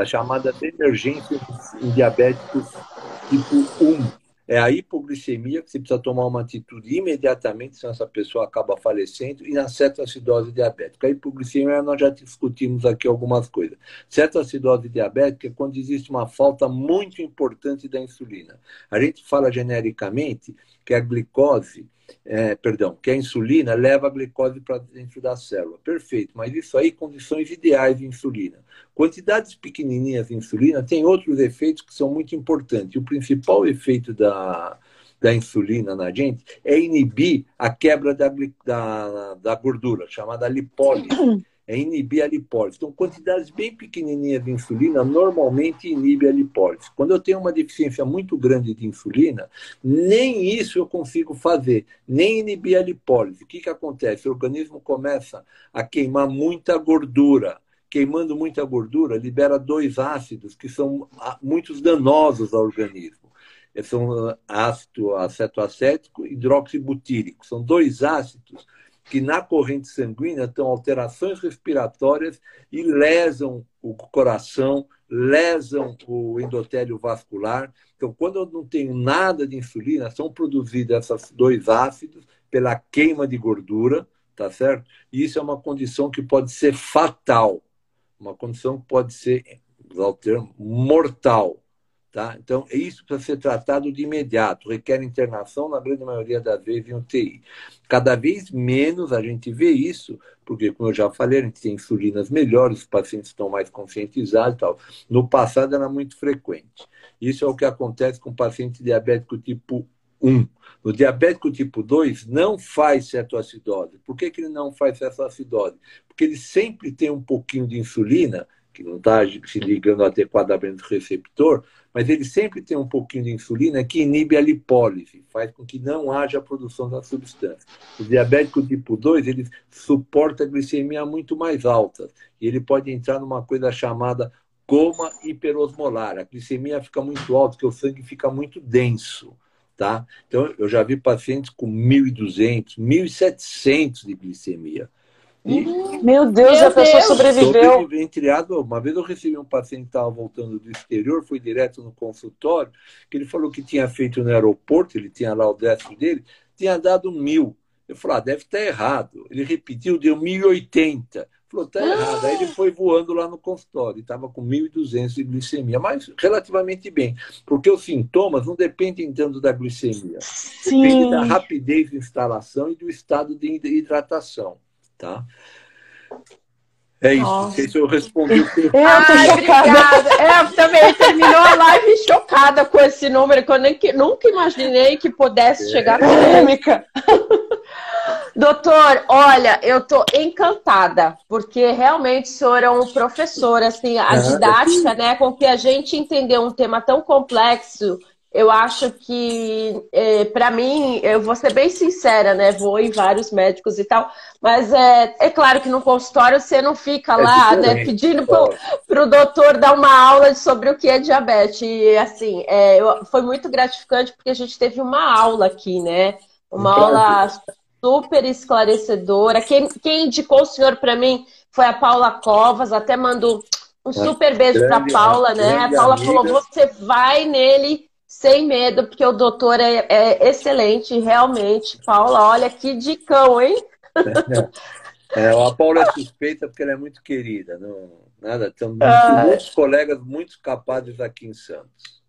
a chamada emergência em diabéticos tipo 1 é a hipoglicemia, que você precisa tomar uma atitude imediatamente, senão essa pessoa acaba falecendo, e na cetoacidose diabética. A hipoglicemia, nós já discutimos aqui algumas coisas. Cetoacidose diabética é quando existe uma falta muito importante da insulina. A gente fala genericamente que a glicose é, perdão, que a insulina leva a glicose para dentro da célula. Perfeito, mas isso aí, condições ideais de insulina. Quantidades pequenininhas de insulina têm outros efeitos que são muito importantes. O principal efeito da, da insulina na gente é inibir a quebra da, da, da gordura, chamada lipólise é inibir a lipólise. Então, quantidades bem pequenininhas de insulina normalmente inibe a lipólise. Quando eu tenho uma deficiência muito grande de insulina, nem isso eu consigo fazer, nem inibir a lipólise. O que, que acontece? O organismo começa a queimar muita gordura. Queimando muita gordura, libera dois ácidos que são ah, muito danosos ao organismo são ácido acetoacético e hidroxibutírico. São dois ácidos que na corrente sanguínea estão alterações respiratórias e lesam o coração, lesam o endotélio vascular. Então, quando eu não tenho nada de insulina, são produzidos esses dois ácidos pela queima de gordura, tá certo? E isso é uma condição que pode ser fatal, uma condição que pode ser, usar o termo, mortal. Tá? Então, isso precisa ser tratado de imediato, requer internação, na grande maioria das vezes, em UTI. Cada vez menos a gente vê isso, porque, como eu já falei, a gente tem insulinas melhores, os pacientes estão mais conscientizados e tal. No passado era muito frequente. Isso é o que acontece com paciente diabético tipo 1. No diabético tipo 2, não faz cetoacidose. Por que, que ele não faz cetoacidose? Porque ele sempre tem um pouquinho de insulina, que não está se ligando adequadamente ao receptor, mas ele sempre tem um pouquinho de insulina que inibe a lipólise, faz com que não haja produção da substância. O diabético tipo 2, ele suporta glicemia muito mais alta, e ele pode entrar numa coisa chamada coma hiperosmolar. A glicemia fica muito alta, porque o sangue fica muito denso. Tá? Então, eu já vi pacientes com 1.200, 1.700 de glicemia. E, Meu Deus, Meu a pessoa Deus. sobreviveu. Ventriado, uma vez eu recebi um paciente que estava voltando do exterior, fui direto no consultório, que ele falou que tinha feito no aeroporto, ele tinha lá o décimo dele, tinha dado mil. Eu falei, ah, deve estar errado. Ele repetiu, deu 1080. Falou, tá errado. Aí ele foi voando lá no consultório, estava com 1.200 de glicemia, mas relativamente bem, porque os sintomas não dependem tanto da glicemia, Sim. depende da rapidez de instalação e do estado de hidratação, tá? É isso, Nossa. não sei se eu respondi o que eu... Eu tô chocada. É, eu também terminou a live chocada com esse número, que eu nem, nunca imaginei que pudesse é. chegar polêmica. Doutor, olha, eu tô encantada, porque realmente o senhor é um professor, assim, a didática, né, com que a gente entendeu um tema tão complexo, eu acho que, é, para mim, eu vou ser bem sincera, né, vou em vários médicos e tal, mas é, é claro que no consultório você não fica é lá, né, pedindo pro, pro doutor dar uma aula sobre o que é diabetes, e assim, é, eu, foi muito gratificante porque a gente teve uma aula aqui, né, uma aula super esclarecedora. Quem, quem indicou o senhor para mim foi a Paula Covas, até mandou um super beijo para a Paula, né? A Paula amiga. falou: você vai nele sem medo, porque o doutor é, é excelente, realmente. Paula, olha que dicão, hein? É, a Paula é suspeita porque ela é muito querida. Não, nada, tem ah. muitos colegas muito capazes aqui em Santos.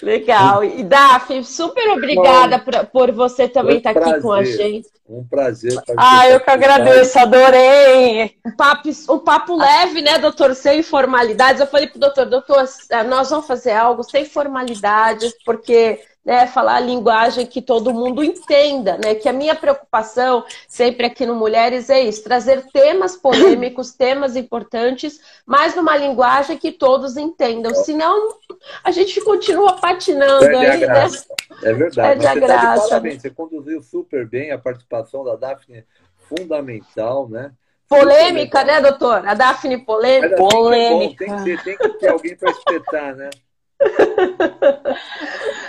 Legal. E Daf, super obrigada por, por você também estar tá aqui com a gente. Um prazer. Ah, eu que agradeço, adorei. Um papo, um papo leve, né, doutor? Sem formalidades. Eu falei pro doutor, doutor, nós vamos fazer algo sem formalidades, porque né, falar a linguagem que todo mundo entenda, né? Que a minha preocupação sempre aqui no Mulheres é isso, trazer temas polêmicos, temas importantes, mas numa linguagem que todos entendam. Senão a gente continua patinando é aí, né? É verdade. É você tá de parabéns. Você conduziu super bem a participação da Daphne, fundamental, né? Polêmica, né, doutor? A Daphne polêmica. Polêmica. Tem que, ter, tem que ter alguém para espetar, né?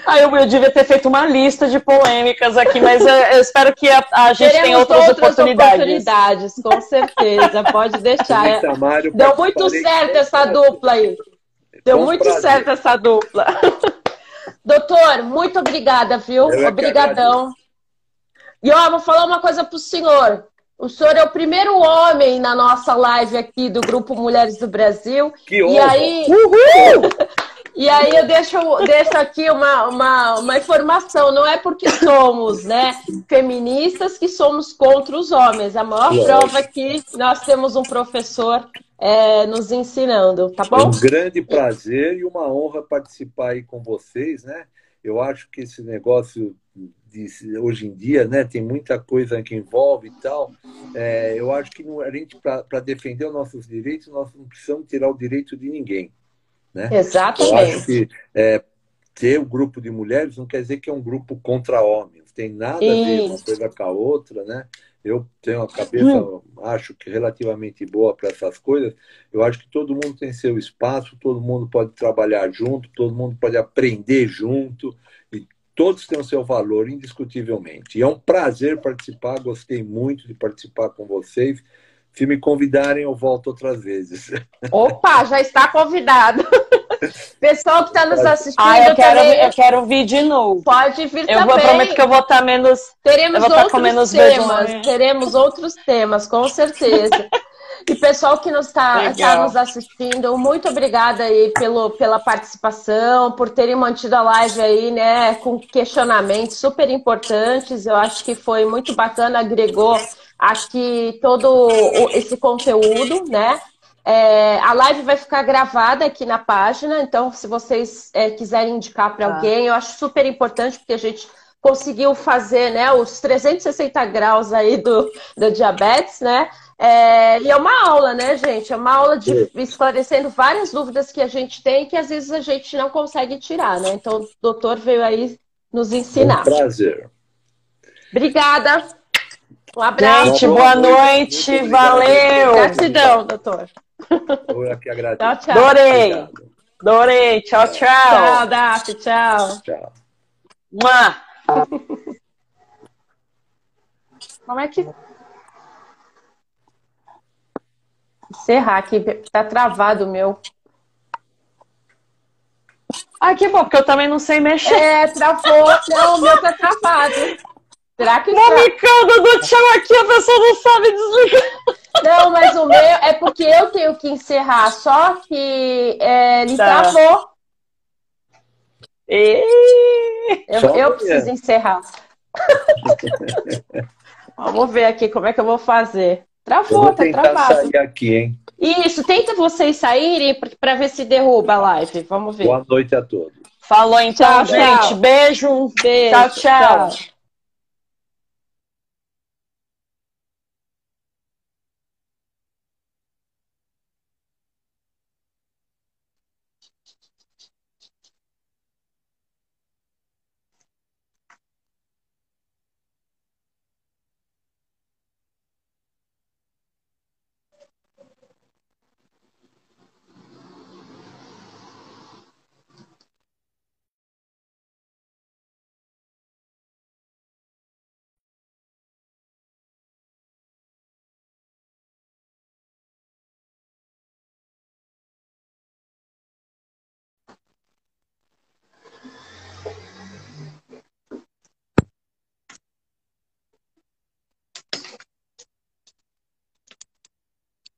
Ah, eu, eu, devia ter feito uma lista de polêmicas aqui, mas eu, eu espero que a, a gente tenha outras, outras oportunidades. oportunidades. Com certeza, pode deixar. É, Deu muito certo essa dupla aí. Deu muito prazer. certo essa dupla. Doutor, muito obrigada, viu? Obrigadão. E ó, vou falar uma coisa pro senhor. O senhor é o primeiro homem na nossa live aqui do Grupo Mulheres do Brasil. Que honra! E aí, Uhul! E aí eu deixo, deixo aqui uma, uma, uma informação, não é porque somos né, feministas que somos contra os homens. A maior Lógico. prova é que nós temos um professor é, nos ensinando, tá bom? É um grande prazer e uma honra participar aí com vocês, né? Eu acho que esse negócio de, hoje em dia, né, tem muita coisa que envolve e tal. É, eu acho que a gente, para defender os nossos direitos, nós não precisamos tirar o direito de ninguém. Né? Exatamente. Eu acho que é, ter um grupo de mulheres não quer dizer que é um grupo contra homens. Tem nada a ver uma coisa com a outra, né? Eu tenho a cabeça, hum. acho que relativamente boa para essas coisas. Eu acho que todo mundo tem seu espaço, todo mundo pode trabalhar junto, todo mundo pode aprender junto e todos têm o seu valor, indiscutivelmente. E é um prazer participar, gostei muito de participar com vocês. Se me convidarem, eu volto outras vezes. Opa, já está convidado. Pessoal que está nos assistindo. Ah, eu quero, também, eu quero vir de novo. Pode vir eu também. Eu prometo que eu vou estar tá menos. Teremos outros menos temas. Teremos outros temas, com certeza. E pessoal que nos está tá nos assistindo, muito obrigada aí pelo, pela participação, por terem mantido a live aí, né, com questionamentos super importantes. Eu acho que foi muito bacana, agregou aqui todo esse conteúdo, né? É, a live vai ficar gravada aqui na página, então se vocês é, quiserem indicar para tá. alguém, eu acho super importante porque a gente conseguiu fazer né, os 360 graus aí do, do diabetes, né? É, e é uma aula, né, gente? É uma aula de esclarecendo várias dúvidas que a gente tem que às vezes a gente não consegue tirar, né? Então o doutor veio aí nos ensinar. Um prazer. Obrigada. Um abraço. Gente, boa noite. Muito valeu. Gratidão, doutor. Eu aqui agradeço. Tchau, tchau. Adorei. Adorei. Tchau, tchau. Tchau, Daf. Tchau. Tchau. Mua. Como é que. Encerrar aqui. Tá travado o meu. Ah, que bom, porque eu também não sei mexer. É, travou. Não, o meu tá travado. Será que Mamicando do tchau aqui, a pessoa não sabe desligar. Não, mas o meu é porque eu tenho que encerrar, só que é, ele tá. travou. E... Eu, eu preciso encerrar. Vamos ver aqui como é que eu vou fazer. Travou, eu vou tá travado. sair aqui, hein? Isso, tenta vocês saírem para ver se derruba a live. Vamos ver. Boa noite a todos. Falou então, tchau, gente. Tchau. Beijo. Beijo. tchau. tchau. tchau.